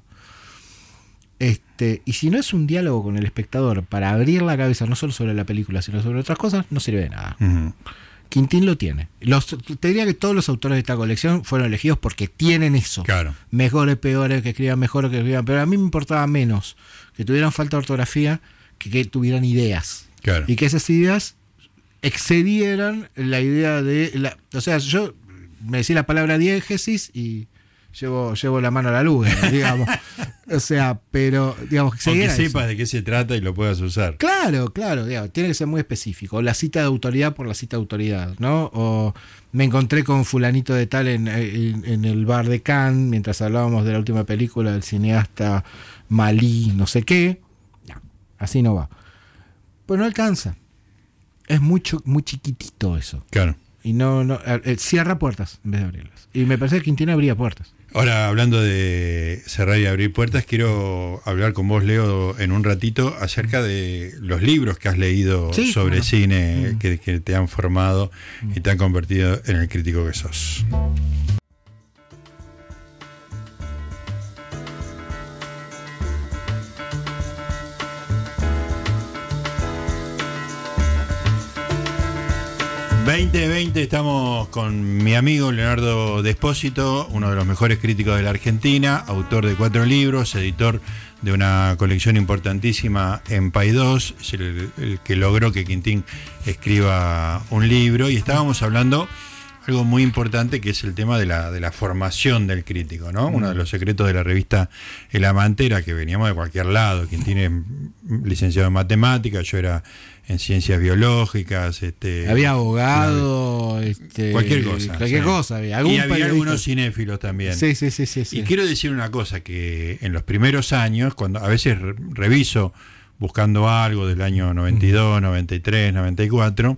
Este, y si no es un diálogo con el espectador para abrir la cabeza no solo sobre la película, sino sobre otras cosas, no sirve de nada. Quintín lo tiene. Los, te diría que todos los autores de esta colección fueron elegidos porque tienen eso. Claro. Mejores, peores, que escriban mejor o que escriban peor. A mí me importaba menos que tuvieran falta de ortografía que que tuvieran ideas. Claro. Y que esas ideas excedieran la idea de... La, o sea, yo me decía la palabra diégesis y llevo, llevo la mano a la luz, digamos. o sea, pero, digamos, que eso. sepas de qué se trata y lo puedas usar. Claro, claro, digamos, tiene que ser muy específico. La cita de autoridad por la cita de autoridad, ¿no? O me encontré con fulanito de tal en, en- en el bar de Cannes mientras hablábamos de la última película del cineasta Malí, no sé qué. No, así no va. Pues no alcanza. Es mucho, muy chiquitito eso. Claro. Y no, no eh, eh, cierra puertas en vez de abrirlas. Y me parece que Quintina abría puertas. Ahora, hablando de cerrar y abrir puertas, quiero hablar con vos, Leo, en un ratito acerca de los libros que has leído Sí, sobre cine Mm. que, que te han formado y te han convertido en el crítico que sos. ...2020 estamos con mi amigo Leonardo Despósito, uno de los mejores críticos de la Argentina, autor de cuatro libros, editor de una colección importantísima en Paidós, es el, el que logró que Quintín escriba un libro y estábamos hablando algo muy importante que es el tema de la, de la formación del crítico, ¿no? Uno de los secretos de la revista El Amante era que veníamos de cualquier lado. Quintín es licenciado en matemáticas, yo era en ciencias biológicas. Este, Había abogado, este, cualquier cosa. Cualquier sí. cosa había. Algún y había periodista. algunos cinéfilos también. Sí, sí, sí, sí. sí. Y quiero decir una cosa, que en los primeros años, cuando a veces re- reviso buscando algo del año 92, 93, 94,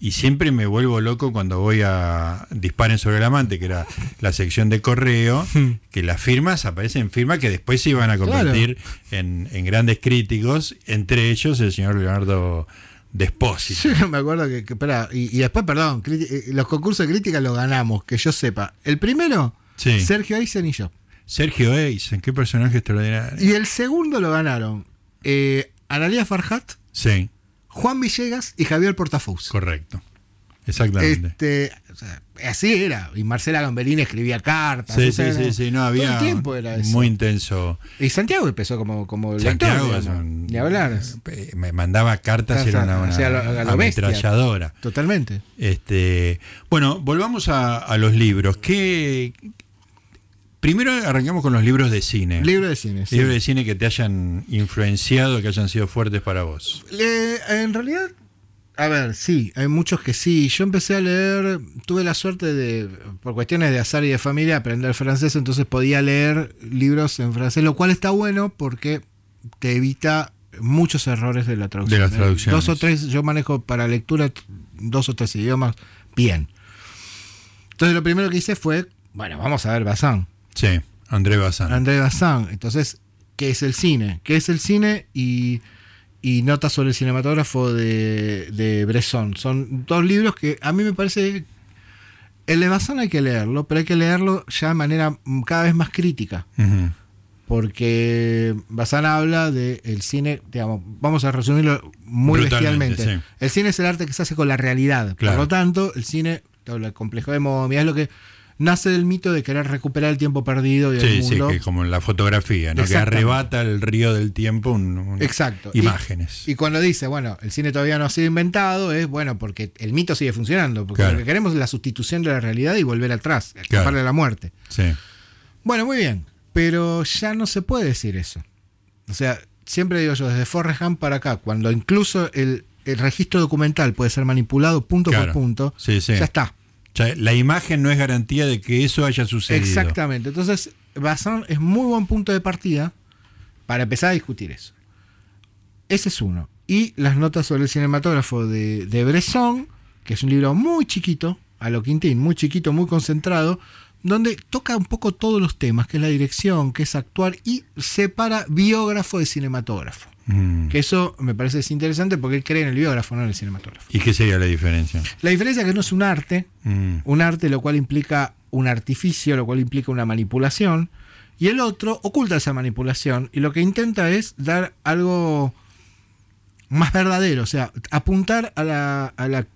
y siempre me vuelvo loco cuando voy a Disparen sobre el amante, que era la sección de correo, que las firmas aparecen firmas que después se iban a convertir en, en grandes críticos, entre ellos el señor Leonardo Despósito. Yo me acuerdo que, que espera, y, y después, perdón, eh, los concursos de crítica los ganamos, que yo sepa. El primero, Sí. Sergio Eisen y yo. Sergio Eisen, qué personaje extraordinario. Y el segundo lo ganaron eh, Analia Farhat, Sí, Juan Villegas y Javier Portafous. correcto. Exactamente. Este, o sea, así era. Y Marcela Gamberini escribía cartas. Sí, o sea, sí, sí, sí, no todo había el tiempo era eso. muy intenso. Y Santiago empezó como, como Santiago lector, un- ni hablar. eh, me mandaba cartas, era una, una Hacía lo- a lo bestia. ametralladora. Totalmente. Este, bueno, volvamos a, a los libros. ¿Qué, primero arrancamos con los libros de cine. Libro de cine. sí. Libros de cine que te hayan influenciado, que hayan sido fuertes para vos. En realidad, a ver, sí, hay muchos que sí. Yo empecé a leer, tuve la suerte de, por cuestiones de azar y de familia, aprender francés, entonces podía leer libros en francés, lo cual está bueno porque te evita muchos errores de la traducción. De las traducciones. Dos o tres, yo manejo para lectura dos o tres idiomas bien. Entonces lo primero que hice fue, bueno, vamos a ver Bazán. Sí, André Bazán. André Bazin. Entonces, ¿qué es el cine? ¿Qué es el cine? Y, y Notas sobre el cinematógrafo de, de Bresson. Son dos libros que a mí me parece. El de Bazin hay que leerlo, pero hay que leerlo ya de manera cada vez más crítica. Porque Bazin habla del cine, digamos, vamos a resumirlo muy bestialmente. sí. El cine es el arte que se hace con la realidad. Claro. Por lo tanto, el cine, habla del complejo de momia, es lo que nace del mito de querer recuperar el tiempo perdido y el Sí, sí, mundo. que como en la fotografía, ¿no? que arrebata el río del tiempo un- un- Exacto. imágenes. Y, y cuando dice, bueno, el cine todavía no ha sido inventado, es bueno, porque el mito sigue funcionando. Porque Claro. lo que queremos es la sustitución de la realidad y volver atrás, escaparle Claro. a la muerte. sí. Bueno, muy bien. Pero ya no se puede decir eso. O sea, siempre digo yo, desde Forrest Gump para acá, cuando incluso el, el registro documental puede ser manipulado punto Claro. por punto, Sí, sí. ya está. La imagen no es garantía de que eso haya sucedido. Exactamente. Entonces, Bazán es muy buen punto de partida para empezar a discutir eso. Ese es uno. Y las notas sobre el cinematógrafo de, de Bresson, que es un libro muy chiquito, a lo Quintín, muy chiquito, muy concentrado, donde toca un poco todos los temas, que es la dirección, que es actuar, y separa biógrafo de cinematógrafo. Mm. Que eso me parece es interesante porque él cree en el biógrafo, no en el cinematógrafo. ¿Y qué sería la diferencia? La diferencia es que no es un arte, Mm. un arte lo cual implica un artificio, lo cual implica una manipulación, y el otro oculta esa manipulación y lo que intenta es dar algo más verdadero, o sea, apuntar a la, a la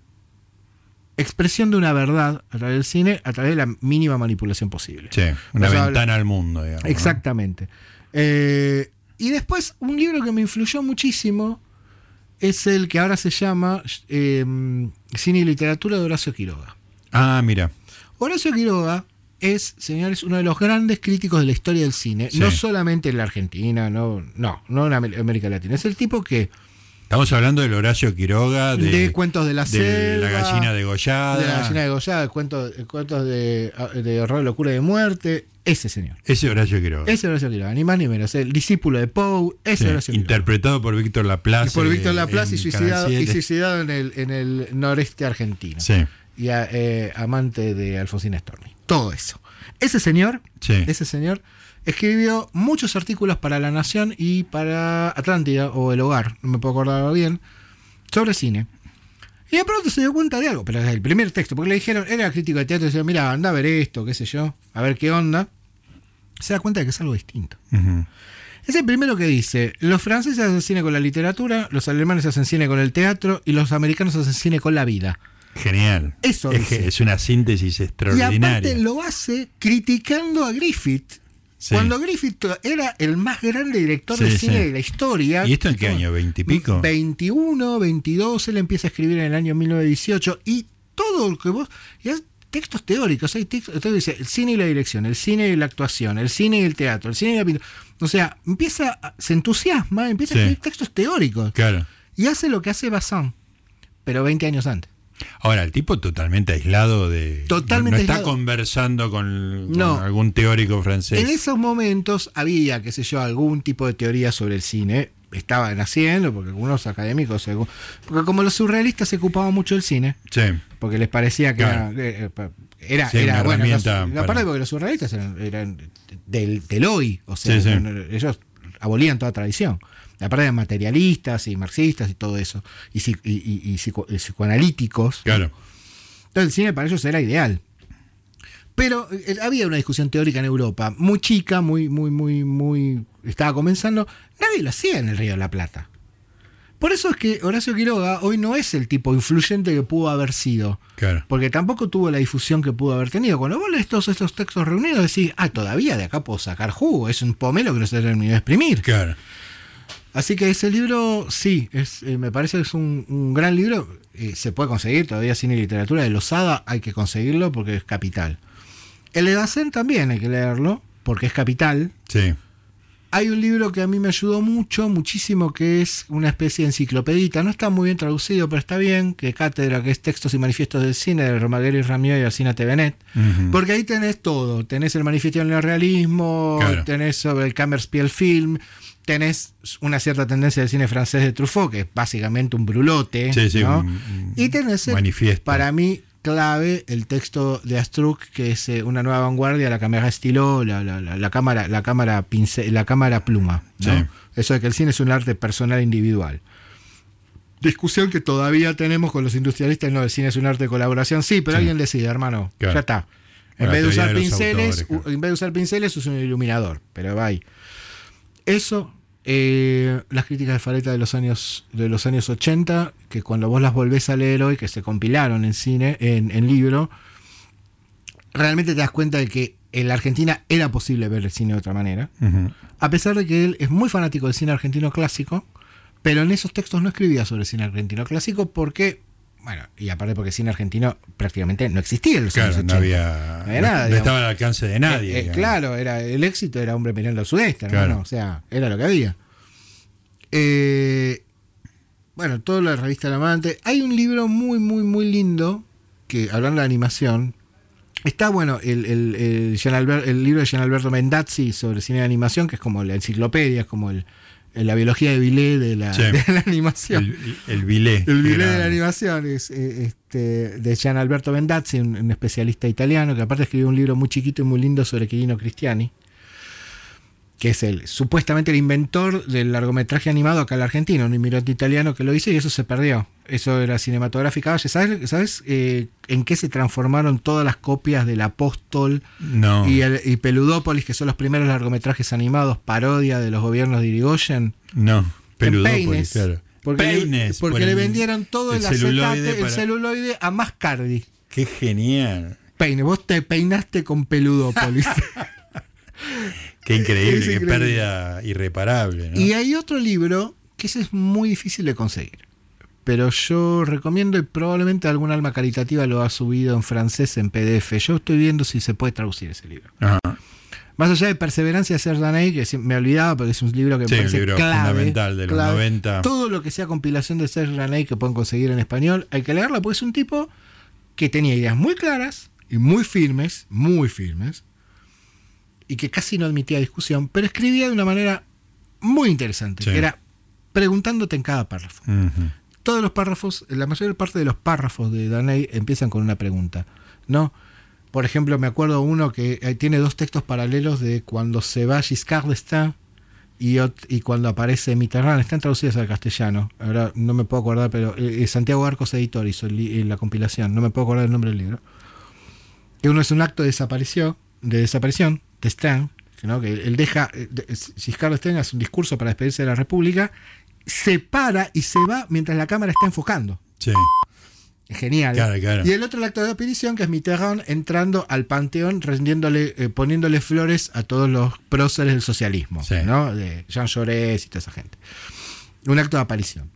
expresión de una verdad a través del cine a través de la mínima manipulación posible. Sí, una O sea, ventana al mundo, digamos. ¿no? Exactamente. Eh, y después, un libro que me influyó muchísimo es el que ahora se llama eh, Cine y Literatura de Horacio Quiroga. Ah, mira. Horacio Quiroga es, señores, uno de los grandes críticos de la historia del cine, Sí. no solamente en la Argentina, no, no, no en América Latina. Es el tipo que Estamos hablando del Horacio Quiroga, de, de, cuentos de la de selva, la gallina degollada. de la gallina degollada, cuentos, cuentos de, de horror, locura y de muerte. Ese señor. Ese Horacio Quiroga. Ese Horacio Quiroga, ni más ni menos. El discípulo de Poe, ese Sí, Horacio Quiroga. interpretado por Víctor Laplace. por Víctor Laplace y suicidado, Canal y 7. suicidado en el, en el noreste argentino. Sí, Y a- eh, amante de Alfonsina Storni. Todo eso. Ese señor, sí. ese señor, escribió muchos artículos para La Nación y para Atlántida o El Hogar, no me puedo acordar bien, sobre cine. Y de pronto se dio cuenta de algo, pero el primer texto, porque le dijeron, era crítico de teatro, y decía, mira, anda a ver esto, qué sé yo, a ver qué onda. Se da cuenta de que es algo distinto. Es el primero que dice, los franceses hacen cine con la literatura, los alemanes hacen cine con el teatro y los americanos hacen cine con la vida. Genial. Eso es, dice. es una síntesis Y extraordinaria. aparte lo hace criticando a Griffith. Sí. Cuando Griffith era el más grande director Sí, de cine sí. de la historia. ¿Y esto en qué año? ¿20 y pico? 21, 22, él empieza a escribir en el año 1918 y todo lo que vos... y hay textos teóricos, hay textos, entonces dice el cine y la dirección, el cine y la actuación, el cine y el teatro, el cine y la pintura. O sea, empieza, se entusiasma, empieza a escribir textos teóricos Claro. y hace lo que hace Bazin, pero 20 años antes. Ahora, el tipo totalmente aislado de. Totalmente no, no está aislado. conversando con, con No. algún teórico francés. En esos momentos había, qué sé yo, algún tipo de teoría sobre el cine. Estaba naciendo, porque algunos académicos, se- porque como los surrealistas se ocupaban mucho del cine, Sí. porque les parecía que Claro. era, eh, eh, era, Sí, era, una bueno, los- herramienta aparte para- porque los surrealistas eran, eran del, del hoy, o sea, Sí, sí. ellos abolían toda tradición. Aparte eran materialistas y marxistas y todo eso, y, y- y- y psico- y psicoanalíticos. Claro. Entonces el cine para ellos era ideal. Pero eh, había una discusión teórica en Europa, muy chica, muy, muy, muy, muy. estaba comenzando. Nadie lo hacía en el Río de la Plata. Por eso es que Horacio Quiroga hoy no es el tipo influyente que pudo haber sido. Claro. Porque tampoco tuvo la difusión que pudo haber tenido. Cuando vos lees todos estos textos reunidos, decís, ah, todavía de acá puedo sacar jugo. Es un pomelo que no se terminó de exprimir. Claro. Así que ese libro, sí, es, eh, me parece que es un, un gran libro. Eh, se puede conseguir todavía cine y literatura de Losada, hay que conseguirlo porque es capital. El de Dacen también hay que leerlo porque es capital. Sí. Hay un libro que a mí me ayudó mucho, muchísimo, que es una especie de enciclopedita. No está muy bien traducido, pero está bien. Que cátedra, que es Textos y Manifiestos del Cine, de Romaguero y Ramió y Alcina Tevenet. Ujú. Porque ahí tenés todo. Tenés el manifiesto del neorrealismo, Claro. tenés sobre el Cammerspiel Film, tenés una cierta tendencia del cine francés de Truffaut, que es básicamente un brulote. Sí, sí, ¿no? un- un y tenés, manifiesto. para mí, clave el texto de Astruc, que es eh, una nueva vanguardia, la cámara estilo, la, la, la, la cámara, la cámara pincel, la cámara pluma. ¿no? Sí. Eso de que el cine es un arte personal individual. Discusión que todavía tenemos con los industrialistas, no, el cine es un arte de colaboración, sí, pero Sí. alguien decide, hermano, Claro. ya está. En vez de usar pinceles, autores, claro. u- en vez de usar pinceles, usa un iluminador, pero va ahí. Eso, eh, las críticas de Faleta de los años de los años 80, que cuando vos las volvés a leer hoy, que se compilaron en cine, en, en libro, realmente te das cuenta de que en la Argentina era posible ver el cine de otra manera. A pesar de que él es muy fanático del cine argentino clásico, pero en esos textos no escribía sobre cine argentino clásico porque, bueno, y aparte porque cine argentino prácticamente no existía en los Claro, años no 80. había. No había no- nada, no estaba al alcance de nadie. Eh, eh, claro, era, el éxito era hombre mirando al sudeste, hermano, Claro. o sea, era lo que había. Eh, bueno, toda la revista El Amante. Hay un libro muy, muy, muy lindo, que hablando de animación, Está bueno el, el, el Albert- el libro de Gian Alberto Mendazzi sobre cine de animación, que es como la enciclopedia, es como el, la biología de Vilé de la, Sí. de la animación. El, el. El Vilé Era- de la animación es eh, este, de Gian Alberto Mendazzi, un, un especialista italiano, que aparte escribió un libro muy chiquito y muy lindo sobre Quirino Cristiani, que es el supuestamente el inventor del largometraje animado acá en la Argentina, un inmigrante italiano que lo hizo y eso se perdió. Eso era cinematográfica. ¿Sabes, sabes eh, en qué se transformaron todas las copias del Apóstol No. y, el- y Peludópolis, que son los primeros largometrajes animados, parodia de los gobiernos de Irigoyen? No. Peludópolis, peines. claro. Porque, Peines, le, porque por le el- vendieron todo el, el acetate, celuloide el celuloide a Mascardi. Qué genial. Peine, vos te peinaste con Peludópolis. Qué increíble, qué pérdida irreparable. ¿no? y hay otro libro que ese es muy difícil de conseguir. Pero yo recomiendo y probablemente algún alma caritativa lo ha subido en francés en PDF. Yo estoy viendo si se puede traducir ese libro. Ajá. Más allá de Perseverancia de Serge Daney, que me olvidaba porque es un libro que Sí, me un parece libro clave, fundamental de los clave. 90. Todo lo que sea compilación de Serge Daney que pueden conseguir en español, hay que leerlo porque es un tipo que tenía ideas muy claras y muy firmes, muy firmes, y que casi no admitía discusión, pero escribía de una manera muy interesante, Sí. que era preguntándote en cada párrafo. Todos los párrafos, la mayor parte de los párrafos de Daney empiezan con una pregunta, ¿no? Por ejemplo, me acuerdo uno que eh, tiene dos textos paralelos de cuando se va Giscard d'Estaing y, cuando aparece Mitterrand. Están traducidos al castellano. Ahora no me puedo acordar, pero eh, eh, Santiago Arcos Editor hizo el la compilación. No me puedo acordar el nombre del libro. Que uno es un acto de desaparición, de desaparición de Stein, ¿no? que él deja, eh, de- Giscard d'Estaing hace un discurso para despedirse de la República, se para y se va mientras la cámara está enfocando. Sí. Genial. Claro, claro. Y el otro acto de aparición, que es Mitterrand entrando al panteón, rendiéndole, eh, poniéndole flores a todos los próceres del socialismo, Sí. ¿no? De Jean Jaurès y toda esa gente. Un acto de aparición.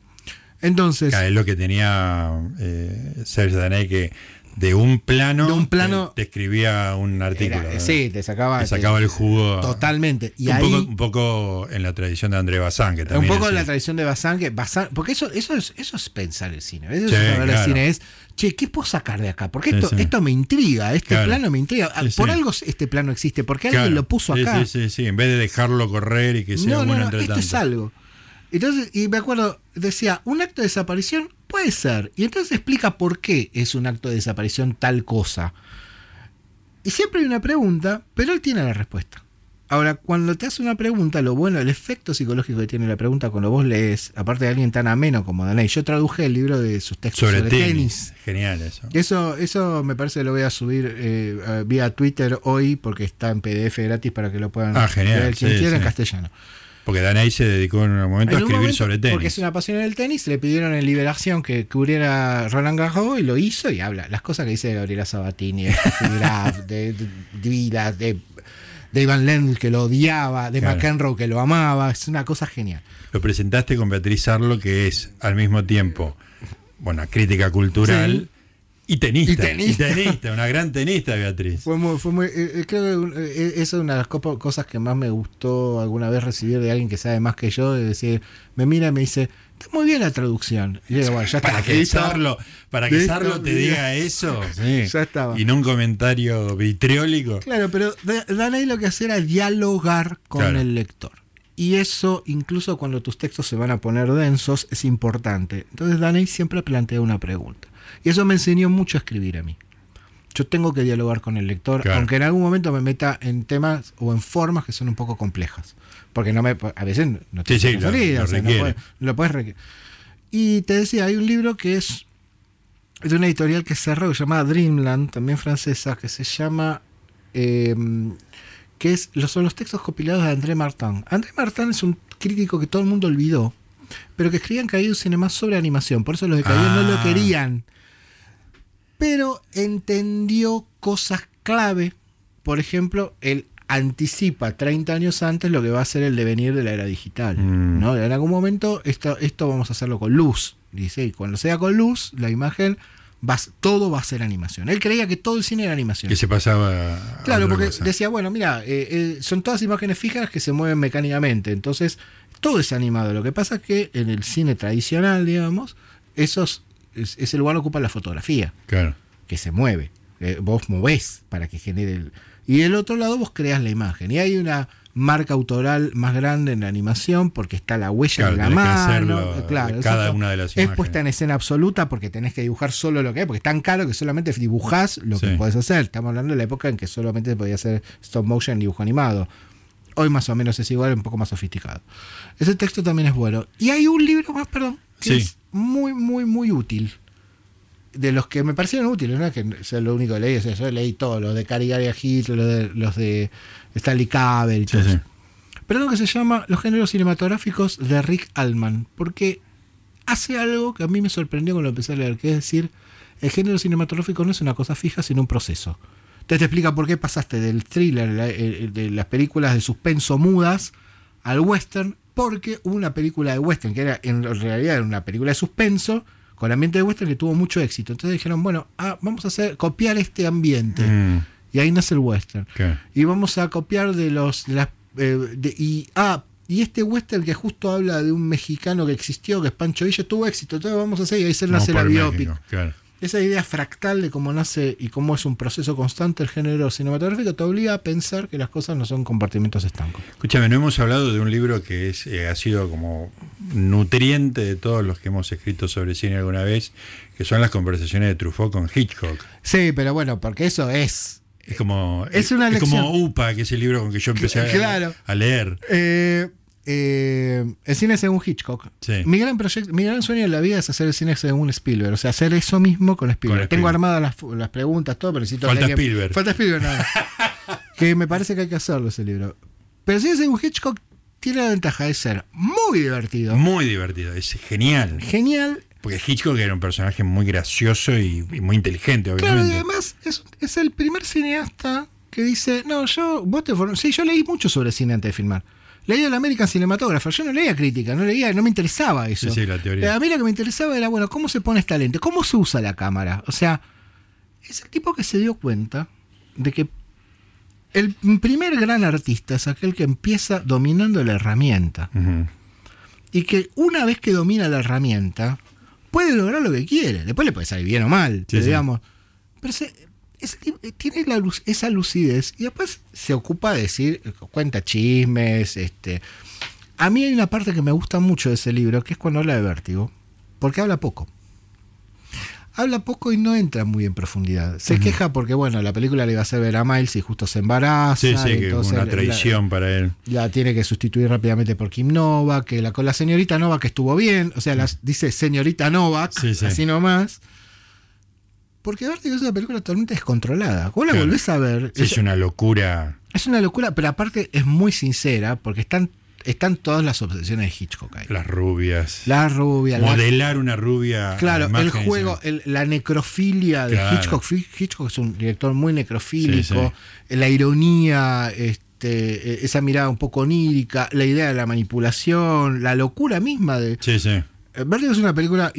Entonces, Claro, es lo que tenía eh, Serge Daney que de un plano, De un plano- te, te escribía un artículo. sí, te sacaba, Te sacaba el jugo. totalmente. Y un, ahí, poco, un poco en la tradición de André Bazin, que un también poco es- la tradición de Bazán, que Bazán- porque eso, eso, es, eso es pensar el cine. Eso Sí, es saber el claro. cine es, che, ¿qué puedo sacar de acá? Porque esto, sí. esto me intriga, este Claro. plano me intriga. Por algo este plano existe, porque Claro. alguien lo puso acá. Sí, sí, sí, en vez de dejarlo correr y que sea no, bueno no, no, esto es algo. Entonces, y me acuerdo, decía, un acto de desaparición puede ser. Y entonces explica por qué es un acto de desaparición tal cosa. Y siempre hay una pregunta, pero él tiene la respuesta. Ahora, cuando te hace una pregunta, lo bueno, el efecto psicológico que tiene la pregunta cuando vos lees, aparte de alguien tan ameno como Danay, yo traduje el libro de sus textos sobre, sobre, tenis. tenis. Genial eso. Eso, eso me parece que lo voy a subir eh, vía Twitter hoy porque está en PDF gratis para que lo puedan Ah, genial, leer quien sí, quiera en castellano. Porque Daney se dedicó en un momento a En escribir momento, sobre tenis. Porque es una pasión en el tenis, le pidieron en Liberación que cubriera Roland Garros y lo hizo y habla. Las cosas que dice de Gabriela Sabatini, de Graf, de, de, de Vila, Ivan Lendl que lo odiaba, de Claro. McEnroe que lo amaba, es una cosa genial. Lo presentaste con Beatriz Arlo, que es al mismo tiempo, bueno, crítica cultural y tenista. Y tenista. Y tenista, una gran tenista, Beatriz. Fue muy, fue muy, eh, eh, creo que un- eh, esa es una de las cosas que más me gustó alguna vez recibir de alguien que sabe más que yo, de decir, me mira y me dice, está muy bien la traducción. Y yo digo, bueno, ya está. Para que. Sarlo, para que Sarlo te diga eso, sí. Ya estaba. Y no un comentario vitriólico. Claro, pero Da- Danay lo que hacía era dialogar con Claro. el lector. Y eso, incluso cuando tus textos se van a poner densos, es importante. Entonces Danay siempre plantea una pregunta. Y eso me enseñó mucho a escribir a mí. Yo tengo que dialogar con el lector, Claro. aunque en algún momento me meta en temas o en formas que son un poco complejas. Porque no me, a veces no te Sí, sí, lo- lo no requiere. puedes- lo puedes requerir. Y te decía, hay un libro que es de una editorial que cerró, que se llama Dreamland, también francesa, que se llama eh, que es los, son los textos compilados de André Martin. André Martin es un crítico que todo el mundo olvidó, pero que escribía en Cahiers Cinema sobre animación, por eso los de Cahiers no lo Ah. querían. Pero entendió cosas clave, por ejemplo, él anticipa 30 años antes lo que va a ser el devenir de la era digital. Mm. ¿no? En algún momento esto, esto vamos a hacerlo con luz. Dice, y cuando sea con luz, la imagen, va, todo va a ser animación. Él creía que todo el cine era animación. Que se pasaba. a Claro, porque cosa. decía, bueno, mira, eh, eh, son todas imágenes fijas que se mueven mecánicamente, entonces todo es animado. Lo que pasa es que en el cine tradicional, digamos, esos, es- ese lugar lo ocupa la fotografía, Claro. que se mueve. Eh, vos movés para que genere el... Y del otro lado vos creas la imagen. Y hay una marca autoral más grande en la animación porque está la huella Claro, de la mano. hacerlo claro, de eso cada una de las Es imágenes. puesta en escena absoluta porque tenés que dibujar solo lo que hay, porque es tan caro que solamente dibujás lo que podés hacer. Estamos hablando de la época en que solamente podía hacer stop motion en dibujo animado. Hoy más o menos es igual, un poco más sofisticado. Ese texto también es bueno. Y hay un libro más, perdón, que Sí. es muy, muy, muy útil. De los que me parecieron útiles, no es que sea lo único que leí, o sea, yo leí todos, los de Cary Gary Hitler, los de, los de Stanley y Sí, sí. Pero uno que se llama Los géneros cinematográficos de Rick Allman, porque hace algo que a mí me sorprendió cuando lo empecé a leer, que es decir, el género cinematográfico no es una cosa fija, sino un proceso. Entonces te explica por qué pasaste del thriller, eh, de las películas de suspenso mudas, al western, porque una película de western, que era en realidad era una película de suspenso, con ambiente de western que tuvo mucho éxito. Entonces dijeron, bueno, ah, vamos a hacer, copiar este ambiente. Mm, Y ahí nace el western y vamos a copiar de los de las eh, de- y ah y este western que justo habla de un mexicano que existió que es Pancho Villa tuvo éxito entonces vamos a hacer y ahí se nace la por biopic México, claro. Esa idea fractal de cómo nace y cómo es un proceso constante el género cinematográfico te obliga a pensar que las cosas no son compartimentos estancos Escúchame, no hemos hablado de un libro que es, eh, ha sido como nutriente de todos los que hemos escrito sobre cine alguna vez, que son las conversaciones de Truffaut con Hitchcock. sí pero bueno porque eso es Es como, Es una como lección. UPA, que es el libro con que yo empecé a leer. Eh, eh, el cine según Hitchcock. Sí. Mi, gran proyecto, mi gran sueño en la vida es hacer el cine según Spielberg. O sea, hacer eso mismo con Spielberg. Con Tengo armadas las, las preguntas, todo, pero necesito Falta que Spielberg. Falta Spielberg, nada. que me parece que hay que hacerlo ese libro. Pero el cine según Hitchcock tiene la ventaja de ser muy divertido, Muy divertido, es genial. genial. Porque Hitchcock era un personaje muy gracioso y, y muy inteligente, Claro, y obviamente. además es, es el primer cineasta que dice, no, yo, vos te form- Sí, yo leí mucho sobre cine antes de filmar. Leía el American Cinematographer, yo no leía crítica, no leía, no me interesaba eso. Sí, sí, la teoría. Eh, A mí lo que me interesaba era, bueno, cómo se pone esta lente, cómo se usa la cámara. O sea, es el tipo que se dio cuenta de que el primer gran artista es aquel que empieza dominando la herramienta. Y que una vez que domina la herramienta, puede lograr lo que quiere. Después le puede salir bien o mal, pero sí. digamos. Pero se- tipo- tiene la esa lucidez y después se ocupa de decir, cuenta chismes. este A mí hay una parte que me gusta mucho de ese libro, que es cuando habla de vértigo, porque habla poco. Habla poco y no entra muy en profundidad. Se queja porque, bueno, la película le iba a hacer ver a Miles y justo se embaraza. Sí, sí, que es entonces una la- traición para él. la tiene que sustituir rápidamente por Kim Nova, que la con la señorita Nova que estuvo bien, o sea, las, dice señorita Novak, Sí, sí. así nomás. Porque Vértigo es una película totalmente descontrolada. Vos la Claro. volvés a ver, Sí, es, es una locura. es una locura, pero aparte es muy sincera, porque están, están todas las obsesiones de Hitchcock ahí. Las rubias. La rubia, la- Modelar una rubia. Claro, la el juego, el- la necrofilia de Claro. Hitchcock. Hitchcock es un director muy necrofílico. Sí, La ironía, este, eh, esa mirada un poco onírica, la idea de la manipulación, la locura misma de. Sí, sí. Eh, Vértigo es una película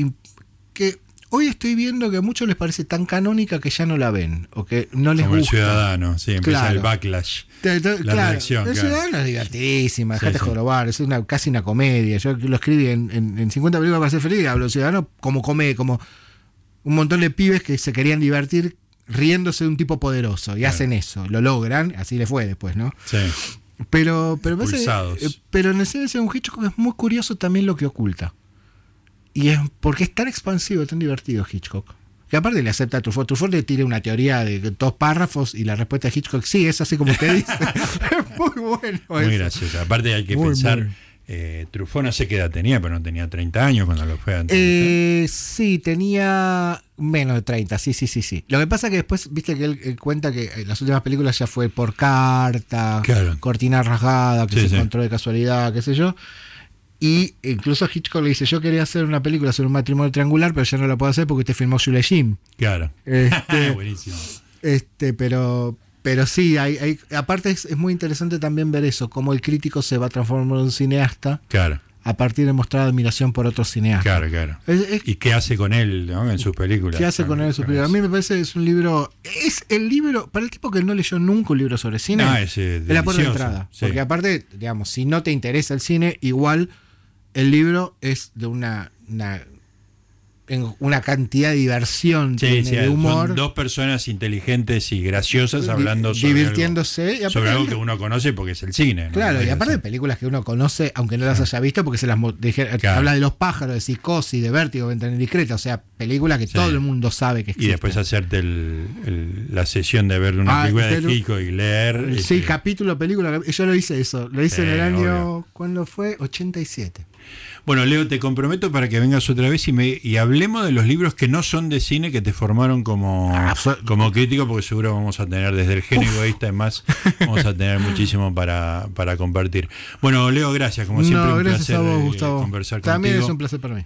que hoy estoy viendo que a muchos les parece tan canónica que ya no la ven o que no les Como el gusta. ciudadano, sí, empieza Claro. el backlash. Te- te- La claro, reacción, el claro. ciudadano es divertidísima, Sí, dejate sí. jorobar, es una, casi una comedia. Yo lo escribí en, en, en 50 películas para ser feliz, hablo ciudadano como come, como un montón de pibes que se querían divertir riéndose de un tipo poderoso y hacen eso, lo logran, así le fue después, ¿no? Sí. Pero, pero, parece- eh, pero en el de un Hitchcock es muy curioso también lo que oculta. Y es porque es tan expansivo, tan divertido Hitchcock. Que aparte le acepta a Truffaut. Truffaut le tira una teoría de dos párrafos y la respuesta de Hitchcock, sí, es así como usted dice. es muy bueno. Muy eso. gracioso. Aparte hay que Muy, pensar, muy. eh, Truffaut no sé qué edad tenía, pero no tenía 30 años cuando lo fue a entrevistar. Eh, sí, tenía menos de 30, sí, sí, sí, sí. Lo que pasa que después, viste que él, él cuenta que en las últimas películas ya fue por carta, Claro. cortina rasgada, que Sí, se sí. encontró de casualidad, qué sé yo. Y incluso Hitchcock le dice, yo quería hacer una película sobre un matrimonio triangular, pero ya no la puedo hacer porque usted filmó Julie Jim. Claro. Este, Buenísimo. este, pero, pero sí, hay, hay- aparte es, es muy interesante también ver eso, cómo el crítico se va transformando en un cineasta Claro, a partir de mostrar admiración por otros cineastas. claro, claro. Es- es- ¿Y qué hace con él ¿no? en sus películas? ¿Qué hace con él en su película? A mí me parece que es un libro. Es el libro. Para el tipo que no leyó nunca un libro sobre cine. No, es, eh, la puerta de entrada. sí. Porque aparte, digamos, si no te interesa el cine, igual el libro es de una. una- en una cantidad de diversión, Sí, tiene, sí, de son humor, dos personas inteligentes y graciosas hablando sobre divirtiéndose. y algo, aparte- sobre algo que uno conoce porque es el cine. ¿no? Claro, y aparte de películas que uno conoce, aunque no las haya visto, porque se las Claro. habla de los pájaros, de psicosis, de vértigo, ventana indiscreta, o sea, películas que Sí. todo el mundo sabe que Y existen. después hacerte el- el- la sesión de ver una Ah, película de Hitchcock y leer. Sí, este, capítulo, película. Yo lo hice eso. Lo hice en el año. obvio. ¿Cuándo fue? 87. Bueno, Leo, te comprometo para que vengas otra vez y, me, y hablemos de los libros que no son de cine que te formaron como, Ah, como crítico, porque seguro vamos a tener desde el gen egoísta y más, vamos a tener muchísimo para, para compartir. Bueno, Leo, gracias. Como siempre, no, un gracias placer a vos, eh, Gustavo. conversar También contigo. es un placer para mí.